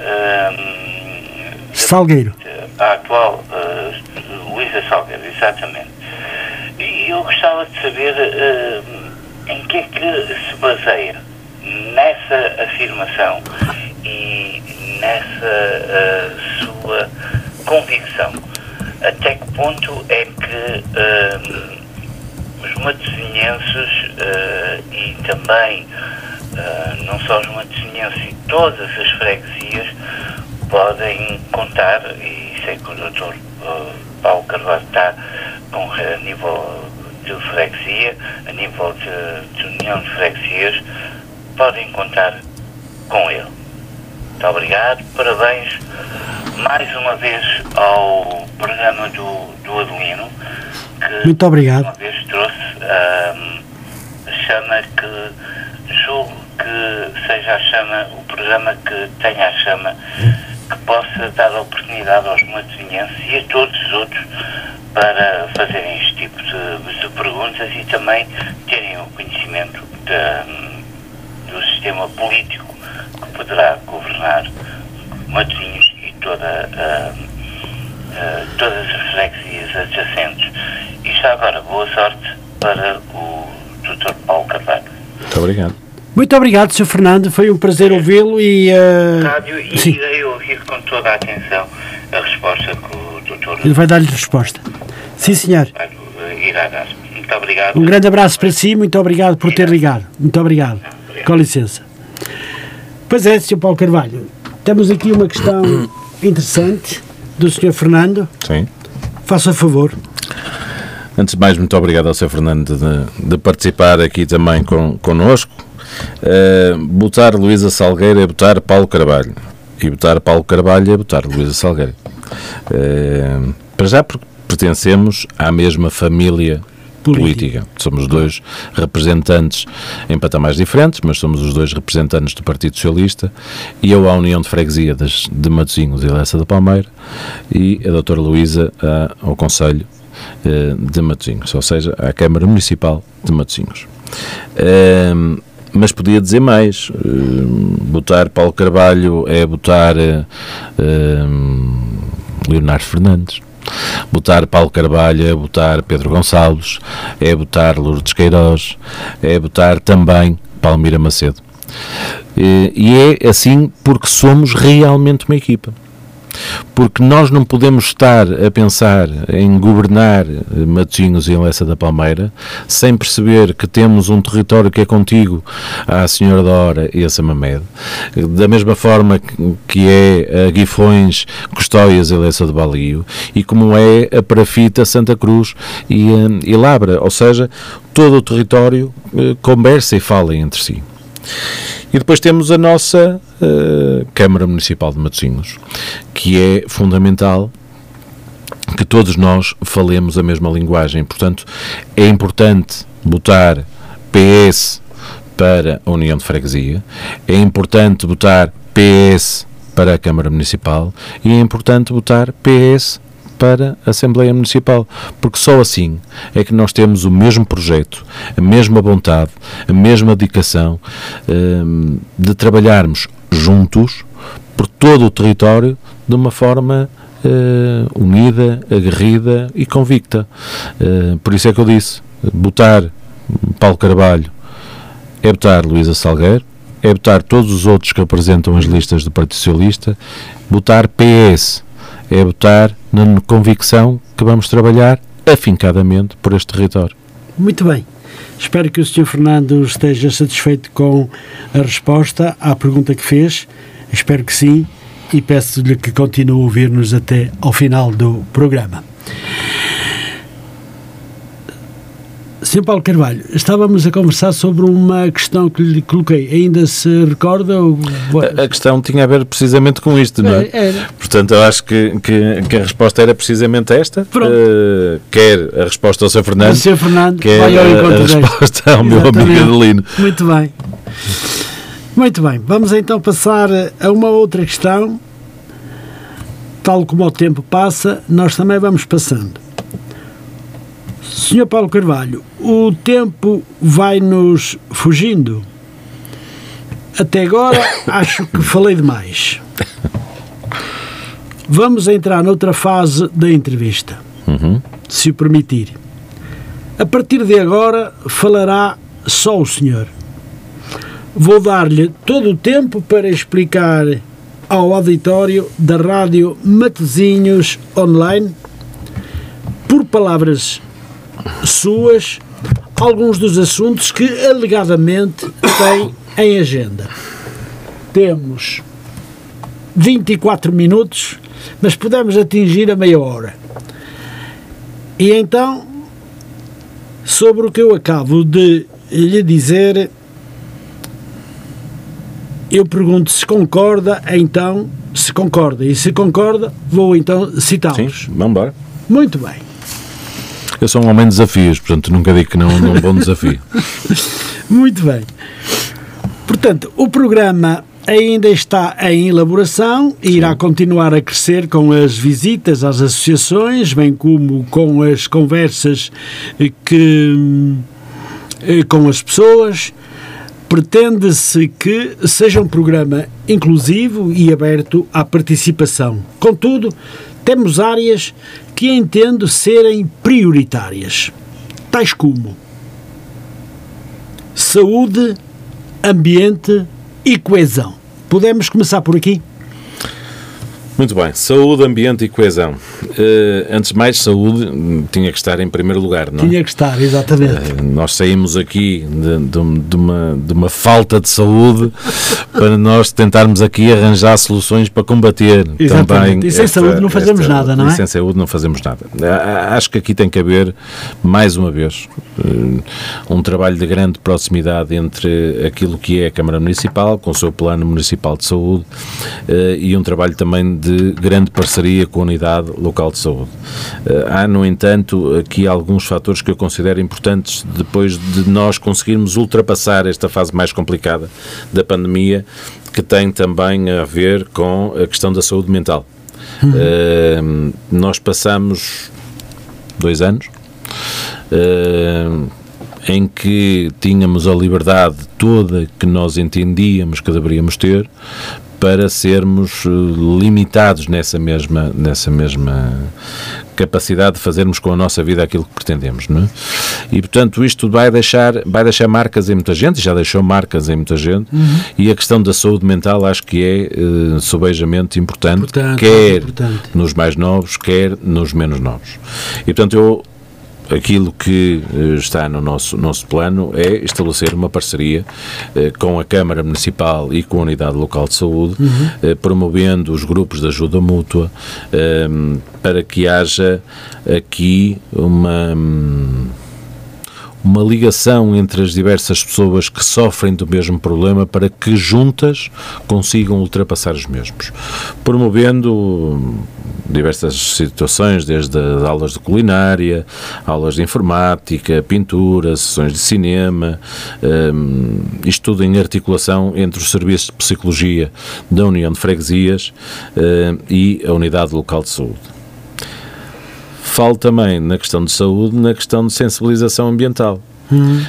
um, Salgueiro. A atual uh, Luísa Salgueiro, exatamente. E eu gostava de saber uh, em que é que se baseia nessa afirmação e nessa uh, sua convicção. Até que ponto é que uh, os matosinhenses e também não só os matosinhenses e todas as freguesias podem contar, e sei que o doutor Paulo Carvalho está com, a nível de freguesia, a nível de, de união de freguesias, podem contar com ele. Muito obrigado, parabéns mais uma vez ao programa do, do Adelino, que Muito obrigado. uma vez trouxe ahm, a chama que julgo que seja a chama, o programa que tenha a chama, que possa dar a oportunidade aos matosinhenses e a todos os outros para fazerem este tipo de, de perguntas e também terem o conhecimento da- do sistema político que poderá governar Matosinhos e toda, a- a- todas as freguesias adjacentes. E já agora, boa sorte para o Dr. Paulo Carvalho. Muito obrigado. Muito obrigado, Sr. Fernando. Foi um prazer ouvi-lo e. eh, Rádio e sim, irei ouvir com toda a atenção a resposta que o Dr. ele vai dar-lhe resposta. Sim, senhor. Carvalho irá dar. Muito obrigado. Um grande abraço para si, muito obrigado por ter ligado. Muito obrigado. Com licença. Pois é, Sr. Paulo Carvalho, temos aqui uma questão interessante do Sr. Fernando. Sim. Faça favor. Antes de mais, muito obrigado ao Sr. Fernando de, de participar aqui também com, connosco. Uh, botar Luísa Salgueira é botar Paulo Carvalho. E botar Paulo Carvalho é botar Luísa Salgueira. Uh, para já porque pertencemos à mesma família política. Somos dois representantes em patamares diferentes, mas somos os dois representantes do Partido Socialista e eu à União de Freguesia das, de Matosinhos e Lessa da Palmeira e a doutora Luísa ao Conselho eh, de Matosinhos, ou seja, à Câmara Municipal de Matosinhos. Ehm, mas podia dizer mais. Ehm, botar Paulo Carvalho é botar eh, ehm, Leonardo Fernandes. Botar Paulo Carvalho é botar Pedro Gonçalves, é botar Lourdes Queiroz, é botar também Palmira Macedo. E é assim porque somos realmente uma equipa porque nós não podemos estar a pensar em governar eh, Matosinhos e Lessa da Palmeira sem perceber que temos um território que é contigo à Senhora da Hora e a Samamed, da mesma forma que- é a Guifões, Custóias e Lessa de Balio, e como é a Parafita, Santa Cruz e, eh, e Labra, ou seja, todo o território eh, conversa e fala entre si. E depois temos a nossa eh, Câmara Municipal de Matosinhos, que é fundamental que todos nós falemos a mesma linguagem. Portanto, é importante botar PS para a União de Freguesia, é importante botar PS para a Câmara Municipal e é importante botar PS para a Assembleia Municipal, porque só assim é que nós temos o mesmo projeto, a mesma vontade, a mesma dedicação hum, de trabalharmos juntos por todo o território de uma forma eh, unida, aguerrida e convicta. Eh, por isso é que eu disse, botar Paulo Carvalho é botar Luísa Salgueiro, é botar todos os outros que apresentam as listas do Partido Socialista, botar PS, é botar na convicção que vamos trabalhar afincadamente por este território. Muito bem. Espero que o Sr. Fernando esteja satisfeito com a resposta à pergunta que fez. Espero que sim e peço-lhe que continue a ouvir-nos até ao final do programa. Sr. Paulo Carvalho, estávamos a conversar sobre uma questão que lhe coloquei. Ainda se recorda? o- A a questão tinha a ver precisamente com isto, não é? É, era. Portanto, eu acho que, que, que a resposta era precisamente esta. Pronto. Eh, quer a resposta ao Sr. O Fernando, Sr. Fernando quer vai ao a, a resposta ao meu amigo. Adelino. Muito bem. Muito bem. Vamos então passar a uma outra questão. Tal como o tempo passa, nós também vamos passando. Senhor Paulo Carvalho, o tempo vai-nos fugindo. Até agora acho que falei demais. Vamos entrar noutra fase da entrevista, Uhum. se o permitir. A partir de agora falará só o senhor. Vou dar-lhe todo o tempo para explicar ao auditório da Rádio Matezinhos Online, por palavras suas, alguns dos assuntos que alegadamente tem em agenda. Temos 24 minutos, mas podemos atingir a meia hora. E então, sobre o que eu acabo de lhe dizer, eu pergunto se concorda, então, se concorda. E se concorda, vou então citá-los. Sim, vamos embora. Muito bem. Eu sou um homem de desafios, portanto nunca digo que não num bom desafio. Muito bem. Portanto, o programa ainda está em elaboração e irá continuar a crescer com as visitas às associações, bem como com as conversas eh, que eh, com as pessoas. Pretende-se que seja um programa inclusivo e aberto à participação. Contudo, temos áreas que entendo serem prioritárias, tais como saúde, ambiente e coesão. Podemos começar por aqui? Muito bem. Saúde, ambiente e coesão. Uh, antes de mais, saúde hum, tinha que estar em primeiro lugar, não é? Tinha que estar, exatamente. Uh, nós saímos aqui de, de, de, uma, de uma falta de saúde para nós tentarmos aqui arranjar soluções para combater exatamente. também. E sem esta, saúde não fazemos esta, nada, não é? E sem saúde não fazemos nada. Acho que aqui tem que haver, mais uma vez, uh, um trabalho de grande proximidade entre aquilo que é a Câmara Municipal, com o seu plano municipal de saúde, e um trabalho também de de grande parceria com a unidade local de saúde. Eh, há, no entanto, aqui alguns fatores que eu considero importantes depois de nós conseguirmos ultrapassar esta fase mais complicada da pandemia, que tem também a ver com a questão da saúde mental. Uhum. Uh, nós passamos dois anos uh, em que tínhamos a liberdade toda que nós entendíamos que deveríamos ter para sermos eh, limitados nessa mesma, nessa mesma capacidade de fazermos com a nossa vida aquilo que pretendemos, não é? E portanto isto vai deixar, vai deixar marcas em muita gente, já deixou marcas em muita gente, uhum. e a questão da saúde mental acho que é uh, sobejamente importante, importante quer importante. nos mais novos, quer nos menos novos. E portanto eu aquilo que eh, está no nosso, nosso plano é estabelecer uma parceria eh, com a Câmara Municipal e com a Unidade Local de Saúde, uhum. eh, promovendo os grupos de ajuda mútua eh, para que haja aqui uma. Hum, uma ligação entre as diversas pessoas que sofrem do mesmo problema para que juntas consigam ultrapassar os mesmos, promovendo diversas situações, desde aulas de culinária, aulas de informática, pintura, sessões de cinema, um, isto tudo em articulação entre os serviços de psicologia da União de Freguesias uh, e a Unidade Local de Saúde. Falo também na questão de saúde, na questão de sensibilização ambiental. Uhum.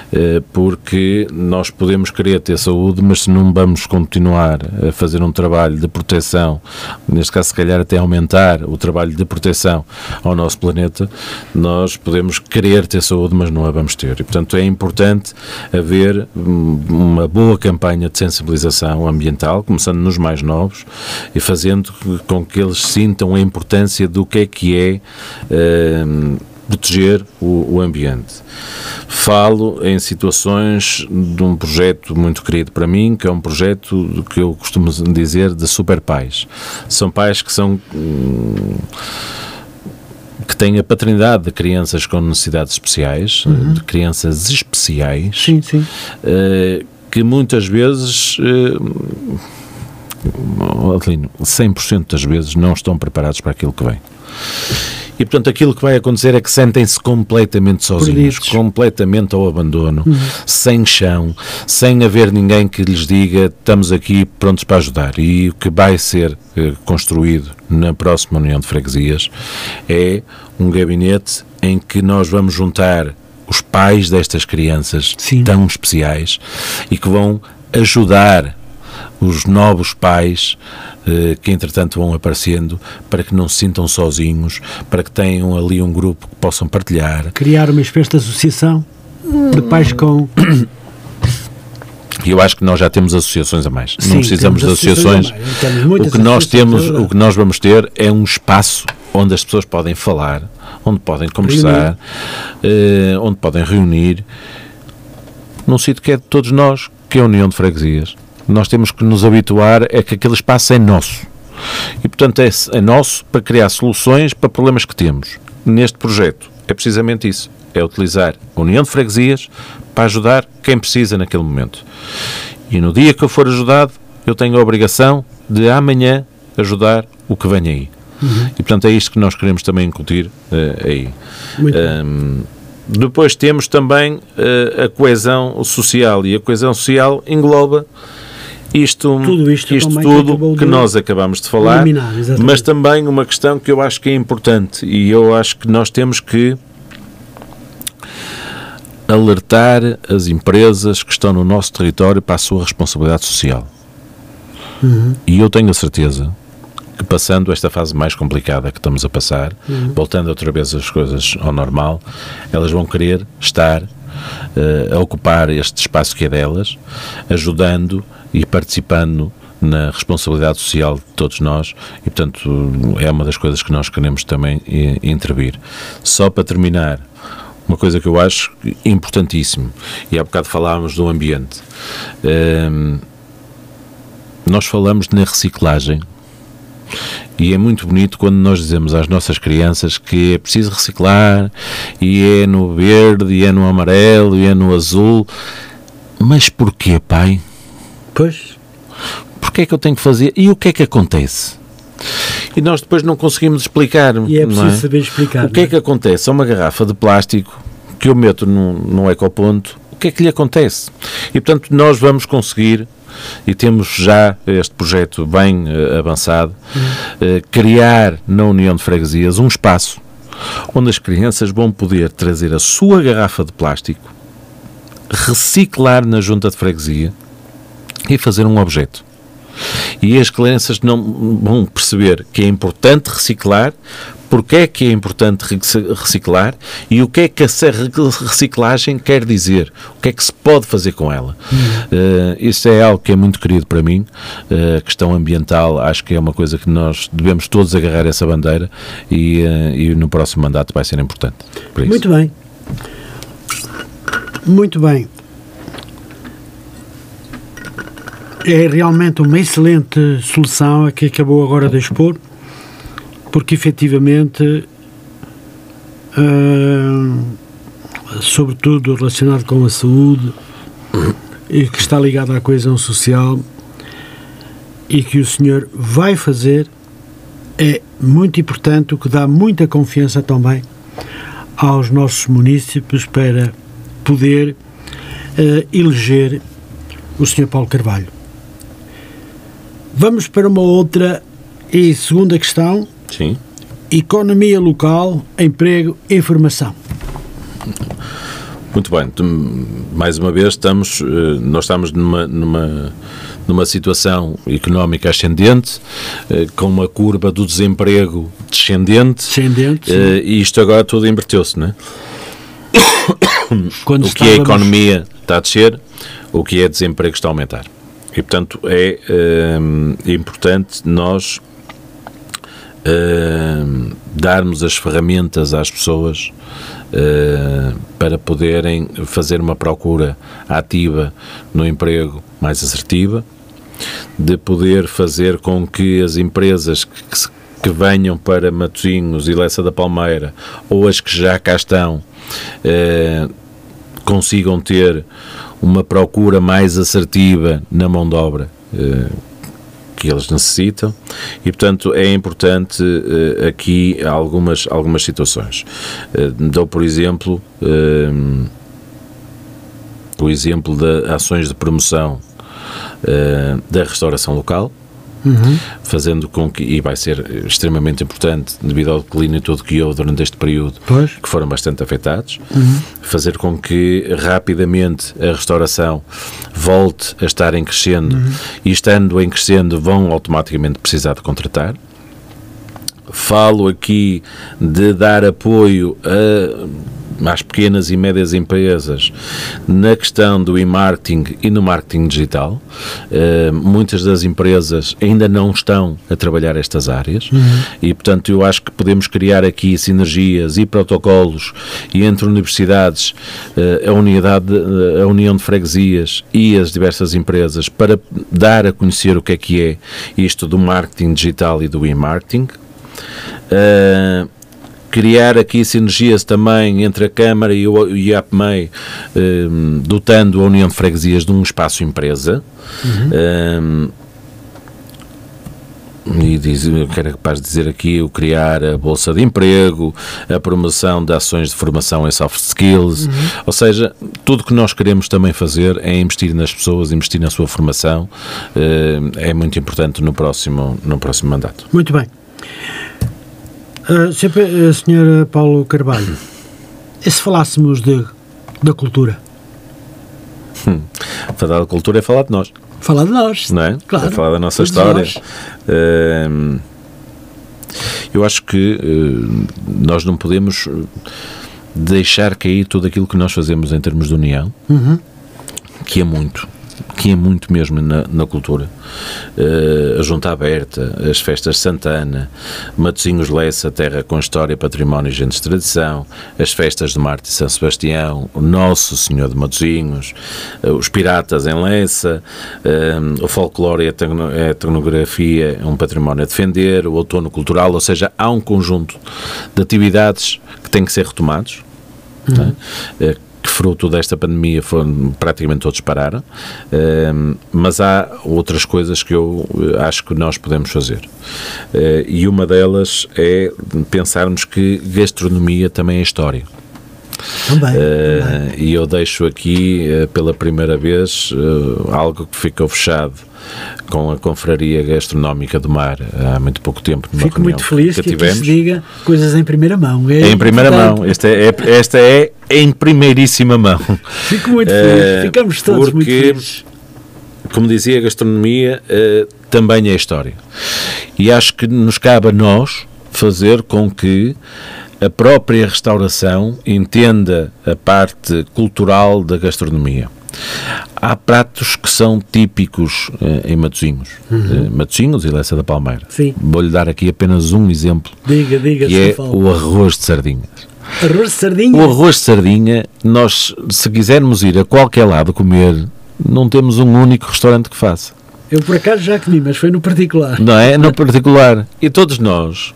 Porque nós podemos querer ter saúde, mas se não vamos continuar a fazer um trabalho de proteção, neste caso, se calhar até aumentar o trabalho de proteção ao nosso planeta, nós podemos querer ter saúde, mas não a vamos ter. E, portanto, é importante haver uma boa campanha de sensibilização ambiental, começando nos mais novos e fazendo com que eles sintam a importância do que é que é. Uh, proteger o, o, ambiente. Falo em situações de um projeto muito querido para mim, que é um projeto que eu costumo dizer de super pais. São pais que são. Hum, que têm a paternidade de crianças com necessidades especiais, uhum. de crianças especiais, sim, sim. Uh, que muitas vezes. Uh, Adelino, 100% das vezes não estão preparados para aquilo que vem. E portanto aquilo que vai acontecer é que sentem-se completamente sozinhos, Perdidos. completamente ao abandono, uhum. sem chão, sem haver ninguém que lhes diga estamos aqui prontos para ajudar. E o que vai ser eh, construído na próxima União de Freguesias é um gabinete em que nós vamos juntar os pais destas crianças Sim. tão especiais e que vão ajudar os novos pais eh, que entretanto vão aparecendo para que não se sintam sozinhos, para que tenham ali um grupo que possam partilhar. Criar uma espécie de associação de pais com. Eu acho que nós já temos associações a mais. Sim, não precisamos de associações. O que nós temos, o que nós vamos ter é um espaço onde as pessoas podem falar, onde podem conversar, eh, onde podem reunir, num sítio que é de todos nós, que é a União de Freguesias nós temos que nos habituar é que aquele espaço é nosso. E, portanto, é, é nosso para criar soluções para problemas que temos. Neste projeto, é precisamente isso. É utilizar a União de Freguesias para ajudar quem precisa naquele momento. E no dia que eu for ajudado, eu tenho a obrigação de amanhã ajudar o que vem aí. Uhum. E portanto é isto que nós queremos também incutir uh, aí. Um, depois temos também uh, a coesão social e a coesão social engloba isto tudo, isto isto tudo que, nós acabamos de falar, mas também uma questão que eu acho que é importante e eu acho que nós temos que alertar as empresas que estão no nosso território para a sua responsabilidade social. Uhum. E eu tenho a certeza que passando esta fase mais complicada que estamos a passar, uhum. voltando outra vez as coisas ao normal, elas vão querer estar uh, a ocupar este espaço que é delas, ajudando e participando na responsabilidade social de todos nós e, portanto, é uma das coisas que nós queremos também intervir. Só para terminar, uma coisa que eu acho importantíssimo, e há bocado falávamos do ambiente. Um, nós falamos na reciclagem e é muito bonito quando nós dizemos às nossas crianças que é preciso reciclar e é no verde, e é no amarelo, e é no azul. Mas porquê, pai? Pois. Porquê é que eu tenho que fazer? E o que é que acontece? e nós depois não conseguimos explicar. E é preciso é? saber explicar. O que é? é que acontece a uma garrafa de plástico que eu meto num, num ecoponto? O que é que lhe acontece? E portanto nós vamos conseguir e temos já este projeto bem uh, avançado, uh, criar na União de Freguesias um espaço onde as crianças vão poder trazer a sua garrafa de plástico, reciclar na junta de freguesia e fazer um objeto. E as crianças não vão perceber que é importante reciclar, porque é que é importante reciclar e o que é que a reciclagem quer dizer, o que é que se pode fazer com ela. Uh, isso é algo que é muito querido para mim, uh, a questão ambiental acho que é uma coisa que nós devemos todos agarrar essa bandeira e, uh, e no próximo mandato vai ser importante. Muito bem. Muito bem. É realmente uma excelente solução a que acabou agora de expor, porque efetivamente, uh, sobretudo relacionado com a saúde, e que está ligado à coesão social, e que o senhor vai fazer, é muito importante, o que dá muita confiança também aos nossos municípios para poder uh, eleger o Sr. Paulo Carvalho. Vamos para uma outra e segunda questão. Sim. Economia local, emprego, informação. Muito bem. Mais uma vez estamos, eh, nós estamos numa, numa, numa situação económica ascendente, eh, com uma curva do desemprego descendente. Descendente. Eh, e isto agora tudo inverteu-se, não é? Quando o que é a economia está a descer, o que é desemprego está a aumentar. E, portanto, é uh, importante nós uh, darmos as ferramentas às pessoas uh, para poderem fazer uma procura ativa no emprego mais assertiva, de poder fazer com que as empresas que, que venham para Matosinhos e Lessa da Palmeira ou as que já cá estão consigam ter uma procura mais assertiva na mão de obra eh, que eles necessitam e, portanto, é importante eh, aqui algumas, algumas situações. Eh, dou, por exemplo, o exemplo de ações de promoção da restauração local, Uhum. fazendo com que, e vai ser extremamente importante devido ao declínio todo que houve durante este período, pois. que foram bastante afetados, uhum. fazer com que rapidamente a restauração volte a estar em crescendo uhum. e estando em crescendo vão automaticamente precisar de contratar. Falo aqui de dar apoio a às pequenas e médias empresas na questão do e-marketing e no marketing digital. Uh, muitas das empresas ainda não estão a trabalhar estas áreas uhum. e, portanto, eu acho que podemos criar aqui sinergias e protocolos e entre universidades, uh, a, unidade, a União de Freguesias e as diversas empresas para dar a conhecer o que é que é isto do marketing digital e do e-marketing. Uh, criar aqui sinergias também entre a Câmara e o IAPMEI, um, dotando a União de Freguesias de um espaço empresa. Uhum. Um, e diz, que era capaz de dizer aqui o criar a bolsa de emprego, a promoção de ações de formação em soft skills, uhum. ou seja, tudo que nós queremos também fazer é investir nas pessoas, investir na sua formação, é muito importante no próximo, no próximo mandato. Muito bem. Uh, sempre, Sr. Paulo Carvalho, e se falássemos de, da cultura? Hum, falar da cultura é falar de nós. Falar de nós. Não é? Claro. É falar da nossa história. Uh, eu acho que uh, nós não podemos deixar cair tudo aquilo que nós fazemos em termos de união, uhum. que é muito que é muito mesmo na, na cultura. Uh, a Junta Aberta, as festas de Santana, Matosinhos Lessa, Terra com História, Património e Gente de Tradição, as festas de Marte e São Sebastião, o Nosso Senhor de Matosinhos, uh, os Piratas em Lessa, uh, o folclore e a etnografia é um património a defender, o outono cultural, ou seja, há um conjunto de atividades que têm que ser retomados. Uhum. Tá? Fruto desta pandemia foram, praticamente todos pararam, uh, mas há outras coisas que eu eh, acho que nós podemos fazer. Uh, e uma delas é pensarmos que gastronomia também é história. Também, uh, também. E eu deixo aqui, pela primeira vez, algo que ficou fechado com a Confraria Gastronómica do Mar há muito pouco tempo. Fico muito feliz que, que tivemos. se diga coisas em primeira mão. É em primeira mão. Esta é, esta é em primeiríssima mão. Fico muito feliz. Uh, Ficamos todos porque, muito felizes. Como dizia, a gastronomia uh, também é história. E acho que nos cabe a nós fazer com que a própria restauração entenda a parte cultural da gastronomia. Há pratos que são típicos eh, em Matosinhos, uhum. eh, Matosinhos e Lessa da Palmeira. Vou-lhe dar aqui apenas um exemplo, diga, diga, que é o arroz de sardinhas. Arroz de sardinha? O arroz de sardinha, nós, se quisermos ir a qualquer lado comer, não temos um único restaurante que faça. Eu por acaso já comi, mas foi no particular. Não é? No particular. E todos nós,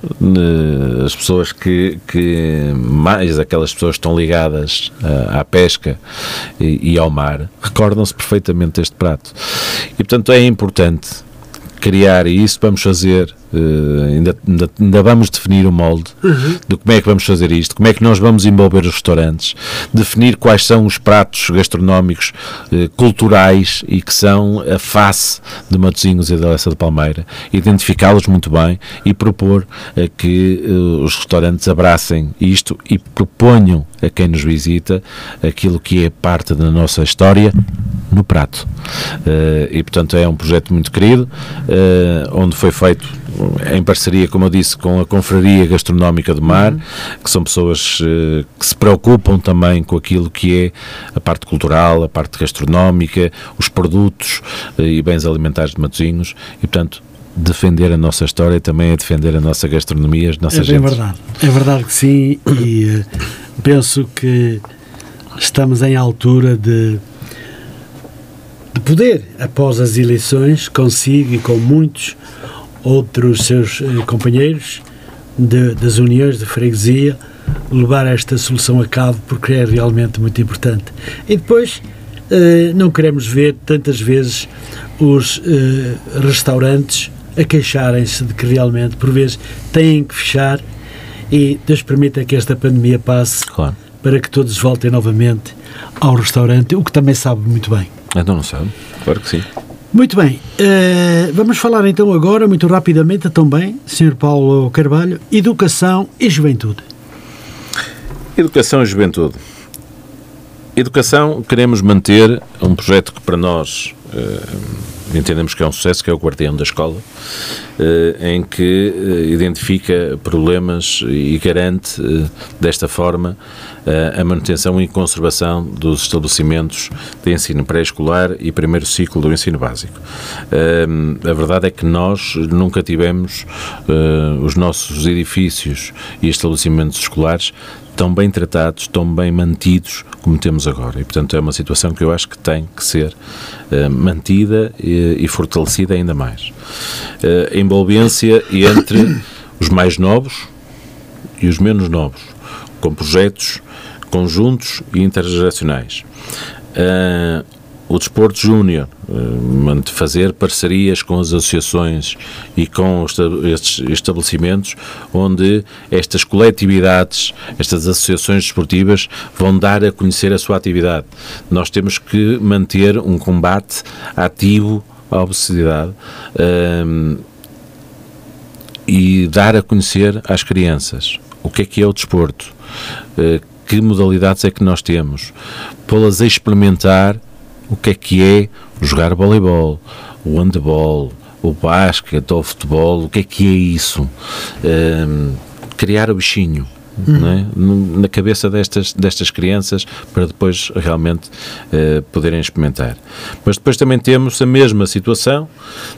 as pessoas que, que mais aquelas pessoas que estão ligadas à, à pesca e, e ao mar, recordam-se perfeitamente deste prato. E portanto é importante criar, e isso vamos fazer Uh, ainda, ainda, ainda, vamos definir o molde uhum. de como é que vamos fazer isto, como é que nós vamos envolver os restaurantes, definir quais são os pratos gastronómicos uh, culturais e que são a face de Matosinhos e da Lessa de Palmeira, identificá-los muito bem e propor uh, que os restaurantes abracem isto e proponham a quem nos visita aquilo que é parte da nossa história no prato. e portanto é um projeto muito querido, onde foi feito em parceria, como eu disse, com a Confraria Gastronómica do Mar, uhum. que são pessoas uh, que se preocupam também com aquilo que é a parte cultural, a parte gastronómica, os produtos uh, e bens alimentares de Matosinhos e, portanto, defender a nossa história também é defender a nossa gastronomia, as nossas é, É verdade, é verdade que sim e uh, penso que estamos em altura de de poder, após as eleições, consigo e com muitos outros seus eh, companheiros de, das uniões de freguesia levar esta solução a cabo porque é realmente muito importante. E depois eh, não queremos ver tantas vezes os eh, restaurantes a queixarem-se de que realmente por vezes têm que fechar e Deus permita que esta pandemia passe claro. para que todos voltem novamente ao restaurante, o que também sabe muito bem. Então não sabe, claro que sim. Muito bem, uh, vamos falar então agora, muito rapidamente também, Sr. Paulo Carvalho, educação e juventude. Educação e juventude. Educação, queremos manter um projeto que para nós uh, entendemos que é um sucesso, que é o Guardião da Escola, uh, em que identifica problemas e garante, desta forma, eh, a manutenção e conservação dos estabelecimentos de ensino pré-escolar e primeiro ciclo do ensino básico. Eh, a verdade é que nós nunca tivemos eh, os nossos edifícios e estabelecimentos escolares tão bem tratados, tão bem mantidos como temos agora. E, portanto, é uma situação que eu acho que tem que ser uh, mantida e, e, fortalecida ainda mais. Uh, a envolvência entre os mais novos e os menos novos, com projetos conjuntos e intergeracionais. Uh, o desporto júnior, uh, fazer parcerias com as associações e com estes estabelecimentos onde estas coletividades, estas associações desportivas vão dar a conhecer a sua atividade. Nós temos que manter um combate ativo à obesidade. Uh, e dar a conhecer às crianças o que é que é o desporto, uh, que modalidades é que nós temos, pô-las a experimentar o que é que é jogar voleibol, o handball, o basquete, o futebol, o que é que é isso, uh, criar o bichinho, Hum. É? na cabeça destas, destas crianças para depois realmente uh, poderem experimentar. Mas depois também temos a mesma situação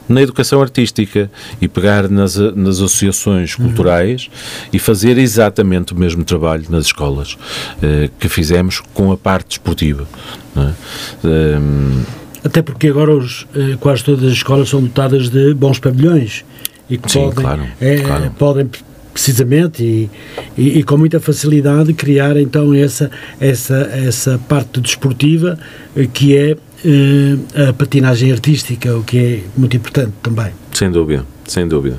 na educação artística e pegar nas, nas associações uhum. culturais uhum. e fazer exatamente o mesmo trabalho nas escolas uh, que fizemos com a parte desportiva. É? Um, ehm, Até porque agora os, eh, quase todas as escolas são dotadas de bons pavilhões e que Sim, podem, claro, é, claro. podem precisamente e, e, e, com muita facilidade criar então essa essa essa parte desportiva eh, que é eh, a patinagem artística o que é muito importante também. Sem dúvida sem dúvida.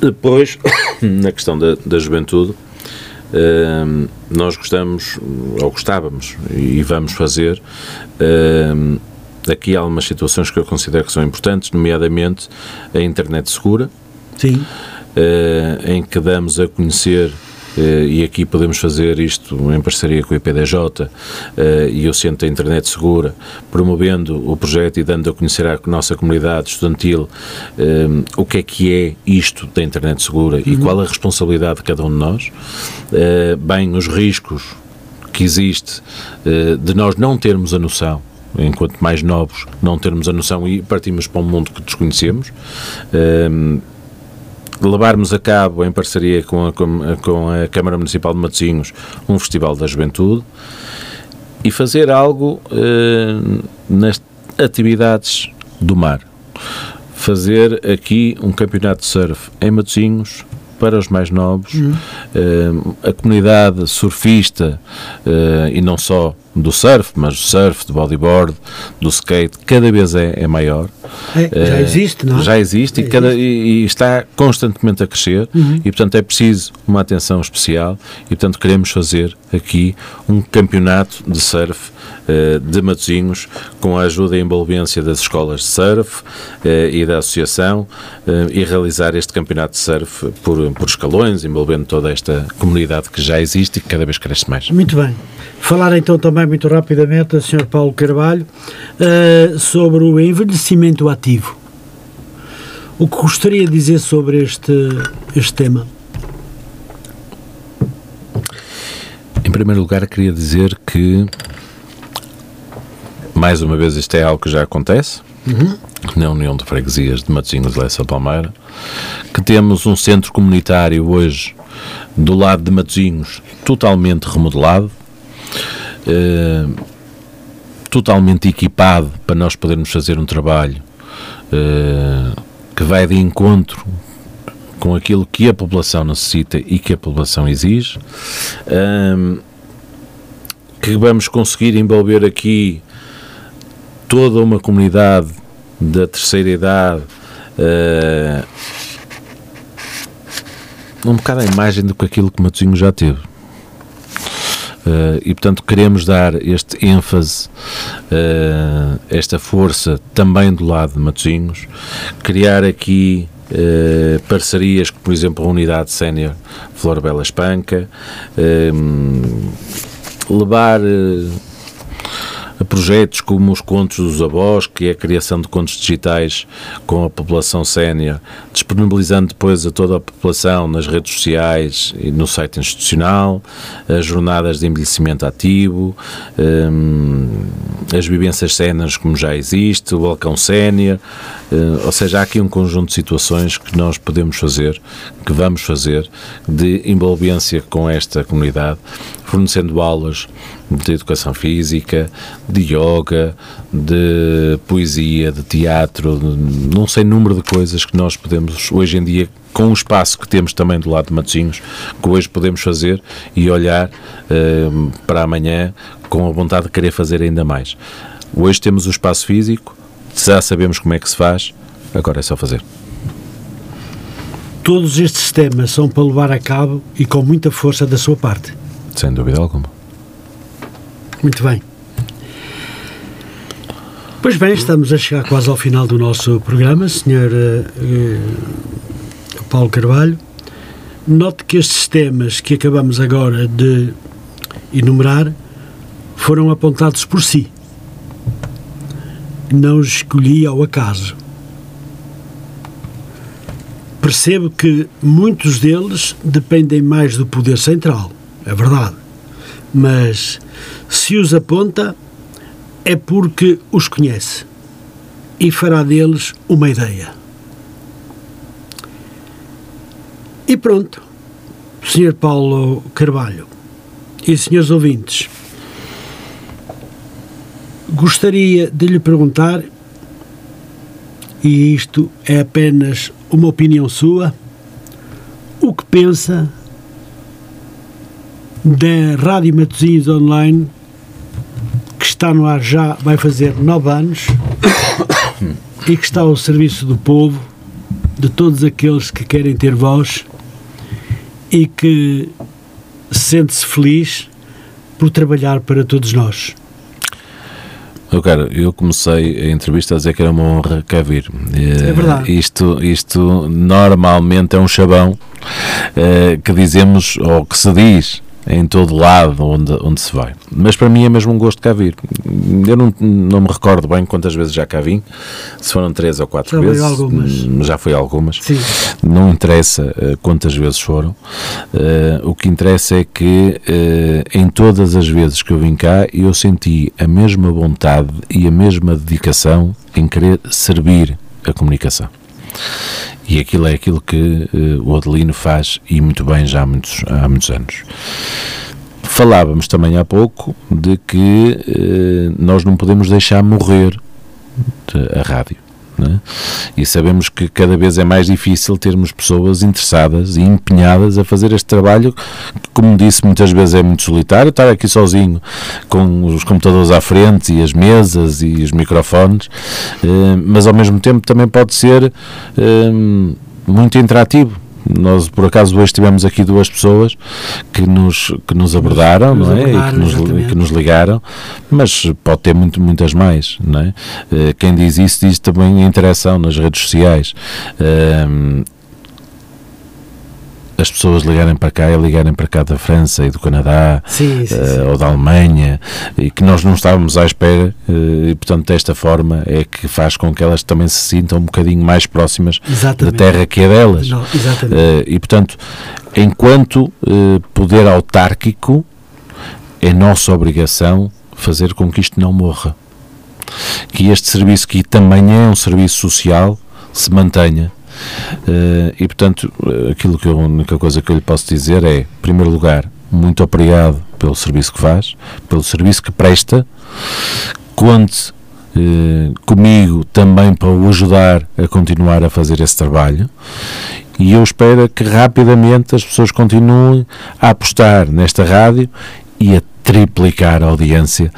Depois na questão da, da juventude eh, nós gostamos ou gostávamos e vamos fazer aqui há algumas situações que eu considero que são importantes nomeadamente a internet segura. Sim em que damos a conhecer Uh, e aqui podemos fazer isto em parceria com o IPDJ uh, e o Centro da Internet Segura, promovendo o projeto e dando a conhecer à nossa comunidade estudantil o que é que é isto da Internet Segura uhum. e qual a responsabilidade de cada um de nós, bem os riscos que existe de nós não termos a noção enquanto mais novos, não termos a noção e partimos para um mundo que desconhecemos levarmos a cabo, em parceria com a, com a Câmara Municipal de Matosinhos, um Festival da Juventude e fazer algo eh, nas atividades do mar. Fazer aqui um campeonato de surf em Matosinhos, para os mais novos, uhum. uh, a comunidade surfista uh, e não só do surf, mas do surf, do bodyboard, do skate, cada vez é, é maior. É, já existe, não é? Já existe, e, cada, e, e, está constantemente a crescer uhum. e, portanto, é preciso uma atenção especial e, portanto, queremos fazer aqui um campeonato de surf uh, de Matosinhos com a ajuda e envolvência das escolas de surf uh, e da associação uh, e realizar este campeonato de surf por, por escalões, envolvendo toda esta comunidade que já existe e que cada vez cresce mais. Muito bem. Falar então também muito rapidamente, Sr. Paulo Carvalho, uh, sobre o envelhecimento ativo. O que gostaria de dizer sobre este, este tema? Em primeiro lugar, queria dizer que, mais uma vez, isto é algo que já acontece, uhum. na União de Freguesias de Matosinhos Lessa Palmeira, que temos um centro comunitário hoje do lado de Matosinhos totalmente remodelado, eh, totalmente equipado para nós podermos fazer um trabalho eh, que vai de encontro com aquilo que a população necessita e que a população exige, um, que vamos conseguir envolver aqui toda uma comunidade da terceira idade, um bocado a imagem do que aquilo que Matosinho já teve. Uh, e portanto queremos dar este ênfase, uh, esta força também do lado de Matosinhos, criar aqui uh, parcerias, por exemplo a Unidade Sénior Flor Bela Espanca, levar a projetos como os contos dos avós, que é a criação de contos digitais com a população sénior, disponibilizando depois a toda a população nas redes sociais e no site institucional, as jornadas de envelhecimento ativo, um, as vivências séniores como já existe, o balcão sénior, uh, ou seja, há aqui um conjunto de situações que nós podemos fazer, que vamos fazer, de envolvência com esta comunidade, fornecendo aulas de educação física, de yoga, de poesia, de teatro, não sei número de coisas que nós podemos hoje em dia com o espaço que temos também do lado de Matosinhos, que hoje podemos fazer e olhar uh, para amanhã com a vontade de querer fazer ainda mais. Hoje temos o espaço físico, já sabemos como é que se faz, agora é só fazer. Todos estes sistemas são para levar a cabo e com muita força da sua parte. Sem dúvida alguma. Muito bem. Pois bem, estamos a chegar quase ao final do nosso programa, Sr. Uh, Paulo Carvalho. Note que estes temas que acabamos agora de enumerar foram apontados por si. Não os escolhi ao acaso. Percebo que muitos deles dependem mais do poder central, é verdade. Mas se os aponta, é porque os conhece e fará deles uma ideia. E pronto, Sr. Paulo Carvalho e senhores ouvintes, gostaria de lhe perguntar, e isto é apenas uma opinião sua, o que pensa da Rádio Matosinhos Online que está no ar já vai fazer nove anos e que está ao serviço do povo, de todos aqueles que querem ter voz e que sente-se feliz por trabalhar para todos nós. Eu, quero, eu comecei a entrevista a dizer que era uma honra cá vir. É verdade. Isto, isto normalmente é um chabão uh, que dizemos, ou que se diz, em todo lado onde, onde se vai. Mas para mim é mesmo um gosto cá vir. Eu não, não me recordo bem quantas vezes já cá vim, se foram três ou quatro já vezes. Algumas. Hum, já foi algumas. Sim. Não interessa uh, quantas vezes foram. Uh, o que interessa é que uh, em todas as vezes que eu vim cá eu senti a mesma vontade e a mesma dedicação em querer servir a comunicação. E aquilo é aquilo que uh, o Adelino faz e muito bem já há muitos, há muitos anos. Falávamos também há pouco de que uh, nós não podemos deixar morrer a rádio. É? E sabemos que cada vez é mais difícil termos pessoas interessadas e empenhadas a fazer este trabalho, que, como disse, muitas vezes é muito solitário, estar aqui sozinho com os computadores à frente e as mesas e os microfones, eh, mas ao mesmo tempo também pode ser eh, muito interativo nós, por acaso, hoje tivemos aqui duas pessoas que nos, que nos abordaram, nos não é? e que nos, que nos, ligaram, mas pode ter muito, muitas mais, não é? Eh, quem diz isso diz também a interação nas redes sociais. As pessoas ligarem para cá e ligarem para cá da França e do Canadá sim, sim, sim. Uh, ou da Alemanha e que nós não estávamos à espera uh, e portanto desta forma é que faz com que elas também se sintam um bocadinho mais próximas exatamente. da terra que é delas não, uh, e portanto enquanto poder autárquico é nossa obrigação fazer com que isto não morra que este serviço que também é um serviço social se mantenha e portanto, aquilo que eu, a única coisa que eu lhe posso dizer é, em primeiro lugar, muito obrigado pelo serviço que faz, pelo serviço que presta. Conte uh, comigo também para o ajudar a continuar a fazer esse trabalho. E eu espero que rapidamente as pessoas continuem a apostar nesta rádio e a triplicar a audiência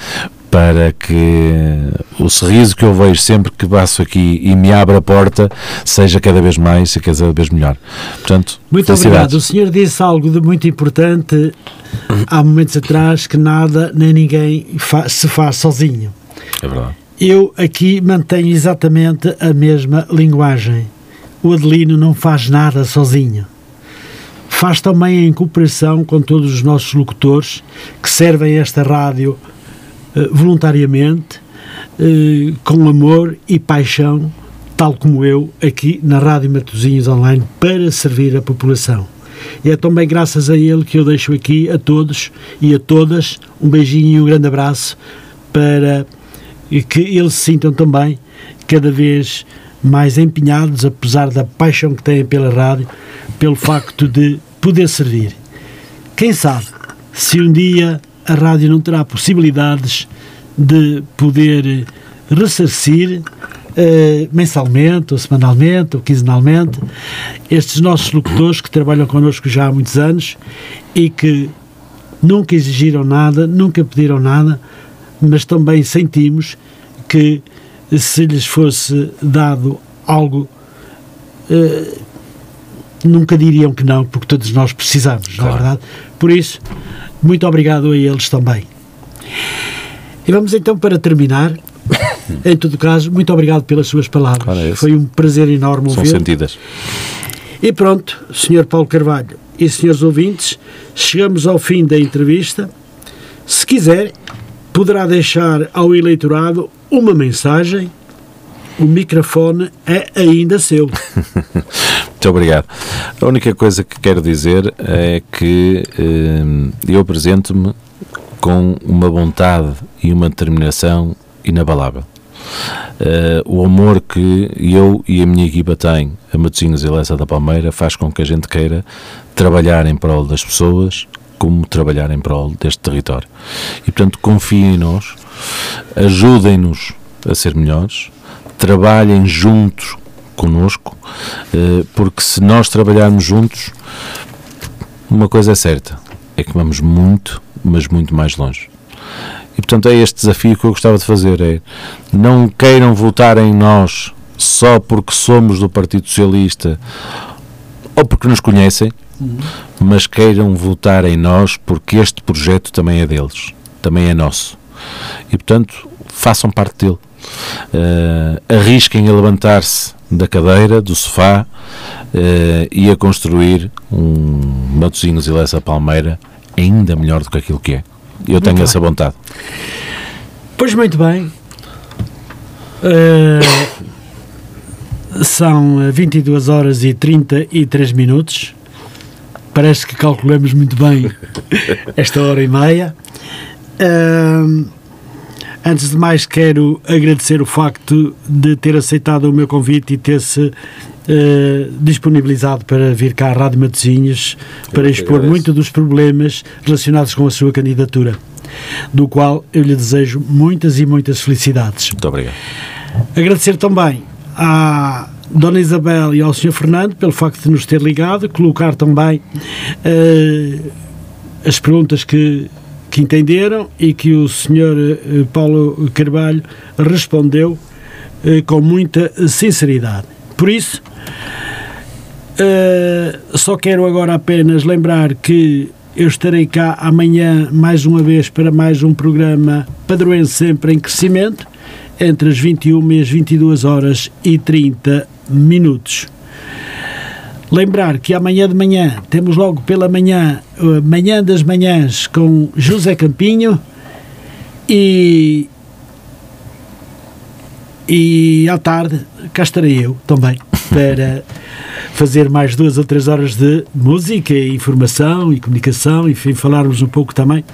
para que o sorriso que eu vejo sempre que passo aqui e me abra a porta seja cada vez mais e cada vez melhor. Portanto, muito obrigado. O senhor disse algo de muito importante há momentos atrás que nada nem ninguém fa se faz sozinho. É verdade. Eu aqui mantenho exatamente a mesma linguagem. O Adelino não faz nada sozinho. Faz também em cooperação com todos os nossos locutores que servem esta rádio voluntariamente, eh, com amor e paixão, tal como eu, aqui na Rádio Matosinhos Online, para servir a população. E é também graças a ele que eu deixo aqui a todos e a todas um beijinho e um grande abraço para que eles se sintam também cada vez mais empenhados, apesar da paixão que têm pela rádio, pelo facto de poder servir. Quem sabe se um dia a rádio não terá possibilidades de poder ressarcir uh, mensalmente, ou semanalmente, ou quinzenalmente, estes nossos locutores que trabalham connosco já há muitos anos e que nunca exigiram nada, nunca pediram nada, mas também sentimos que se lhes fosse dado algo, uh, nunca diriam que não, porque todos nós precisamos, claro. não é verdade? Por isso, muito obrigado a eles também. E vamos então para terminar. em todo caso, muito obrigado pelas suas palavras. É Foi um prazer enorme ouvir. São sentidas. E pronto, Sr. Paulo Carvalho e senhores ouvintes, chegamos ao fim da entrevista. Se quiser, poderá deixar ao eleitorado uma mensagem. O microfone é ainda seu. Muito obrigado. A única coisa que quero dizer é que eh, eu apresento-me com uma vontade e uma determinação inabalável. Uh, o amor que eu e a minha equipa têm a Matosinhos e Lessa da Palmeira faz com que a gente queira trabalhar em prol das pessoas como trabalhar em prol deste território. E, portanto, confiem em nós, ajudem-nos a ser melhores, trabalhem juntos conosco, uh, porque se nós trabalharmos juntos, uma coisa é certa, é que vamos muito, mas muito mais longe. E portanto é este desafio que eu gostava de fazer: é não queiram votar em nós só porque somos do Partido Socialista ou porque nos conhecem, uhum. mas queiram votar em nós porque este projeto também é deles, também é nosso. E portanto façam parte dele. Uh, arrisquem a levantar-se da cadeira, do sofá uh, e a construir um Matosinhos e Lessa Palmeira ainda melhor do que aquilo que é. Eu muito tenho bem. essa vontade. Pois muito bem. Uh, são 22 horas e 33 minutos. Parece que calculamos muito bem esta hora e meia. Uh, antes de mais, quero agradecer o facto de ter aceitado o meu convite e ter-se uh, disponibilizado para vir cá à Rádio Matosinhos para expor muito dos problemas relacionados com a sua candidatura, do qual eu lhe desejo muitas e muitas felicidades. Muito obrigado. Agradecer também à Dona Isabel e ao Sr. Fernando pelo facto de nos ter ligado, colocar também uh, as perguntas que, que entenderam e que o Sr. Eh, Paulo Carvalho respondeu uh, com muita sinceridade. Por isso, uh, só quero agora apenas lembrar que eu estarei cá amanhã mais uma vez para mais um programa Padroense Sempre em Crescimento, entre as 21 e as 22 horas e 30 minutos. Lembrar que amanhã de manhã temos logo pela manhã, uh, manhã das manhãs com José Campinho e e à tarde cá estarei eu também para fazer mais duas ou três horas de música, informação e comunicação, enfim, falarmos um pouco também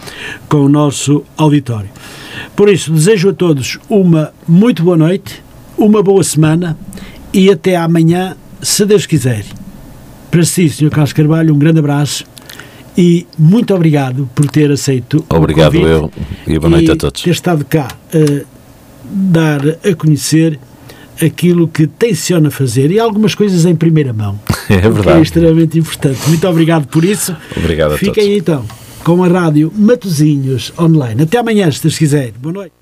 com o nosso auditório. Por isso, desejo a todos uma muito boa noite, uma boa semana e até amanhã, se Deus quiser. Para si, Sr. Carlos Carvalho, um grande abraço e muito obrigado por ter aceito obrigado o convite. eu e boa noite a todos. ter estado cá. Uh, dar a conhecer aquilo que tenciona fazer e algumas coisas em primeira mão. É verdade. é extremamente importante. Muito obrigado por isso. Obrigado a Fiquem todos. então com a rádio Matozinhos Online. Até amanhã, se Deus quiser. Boa noite.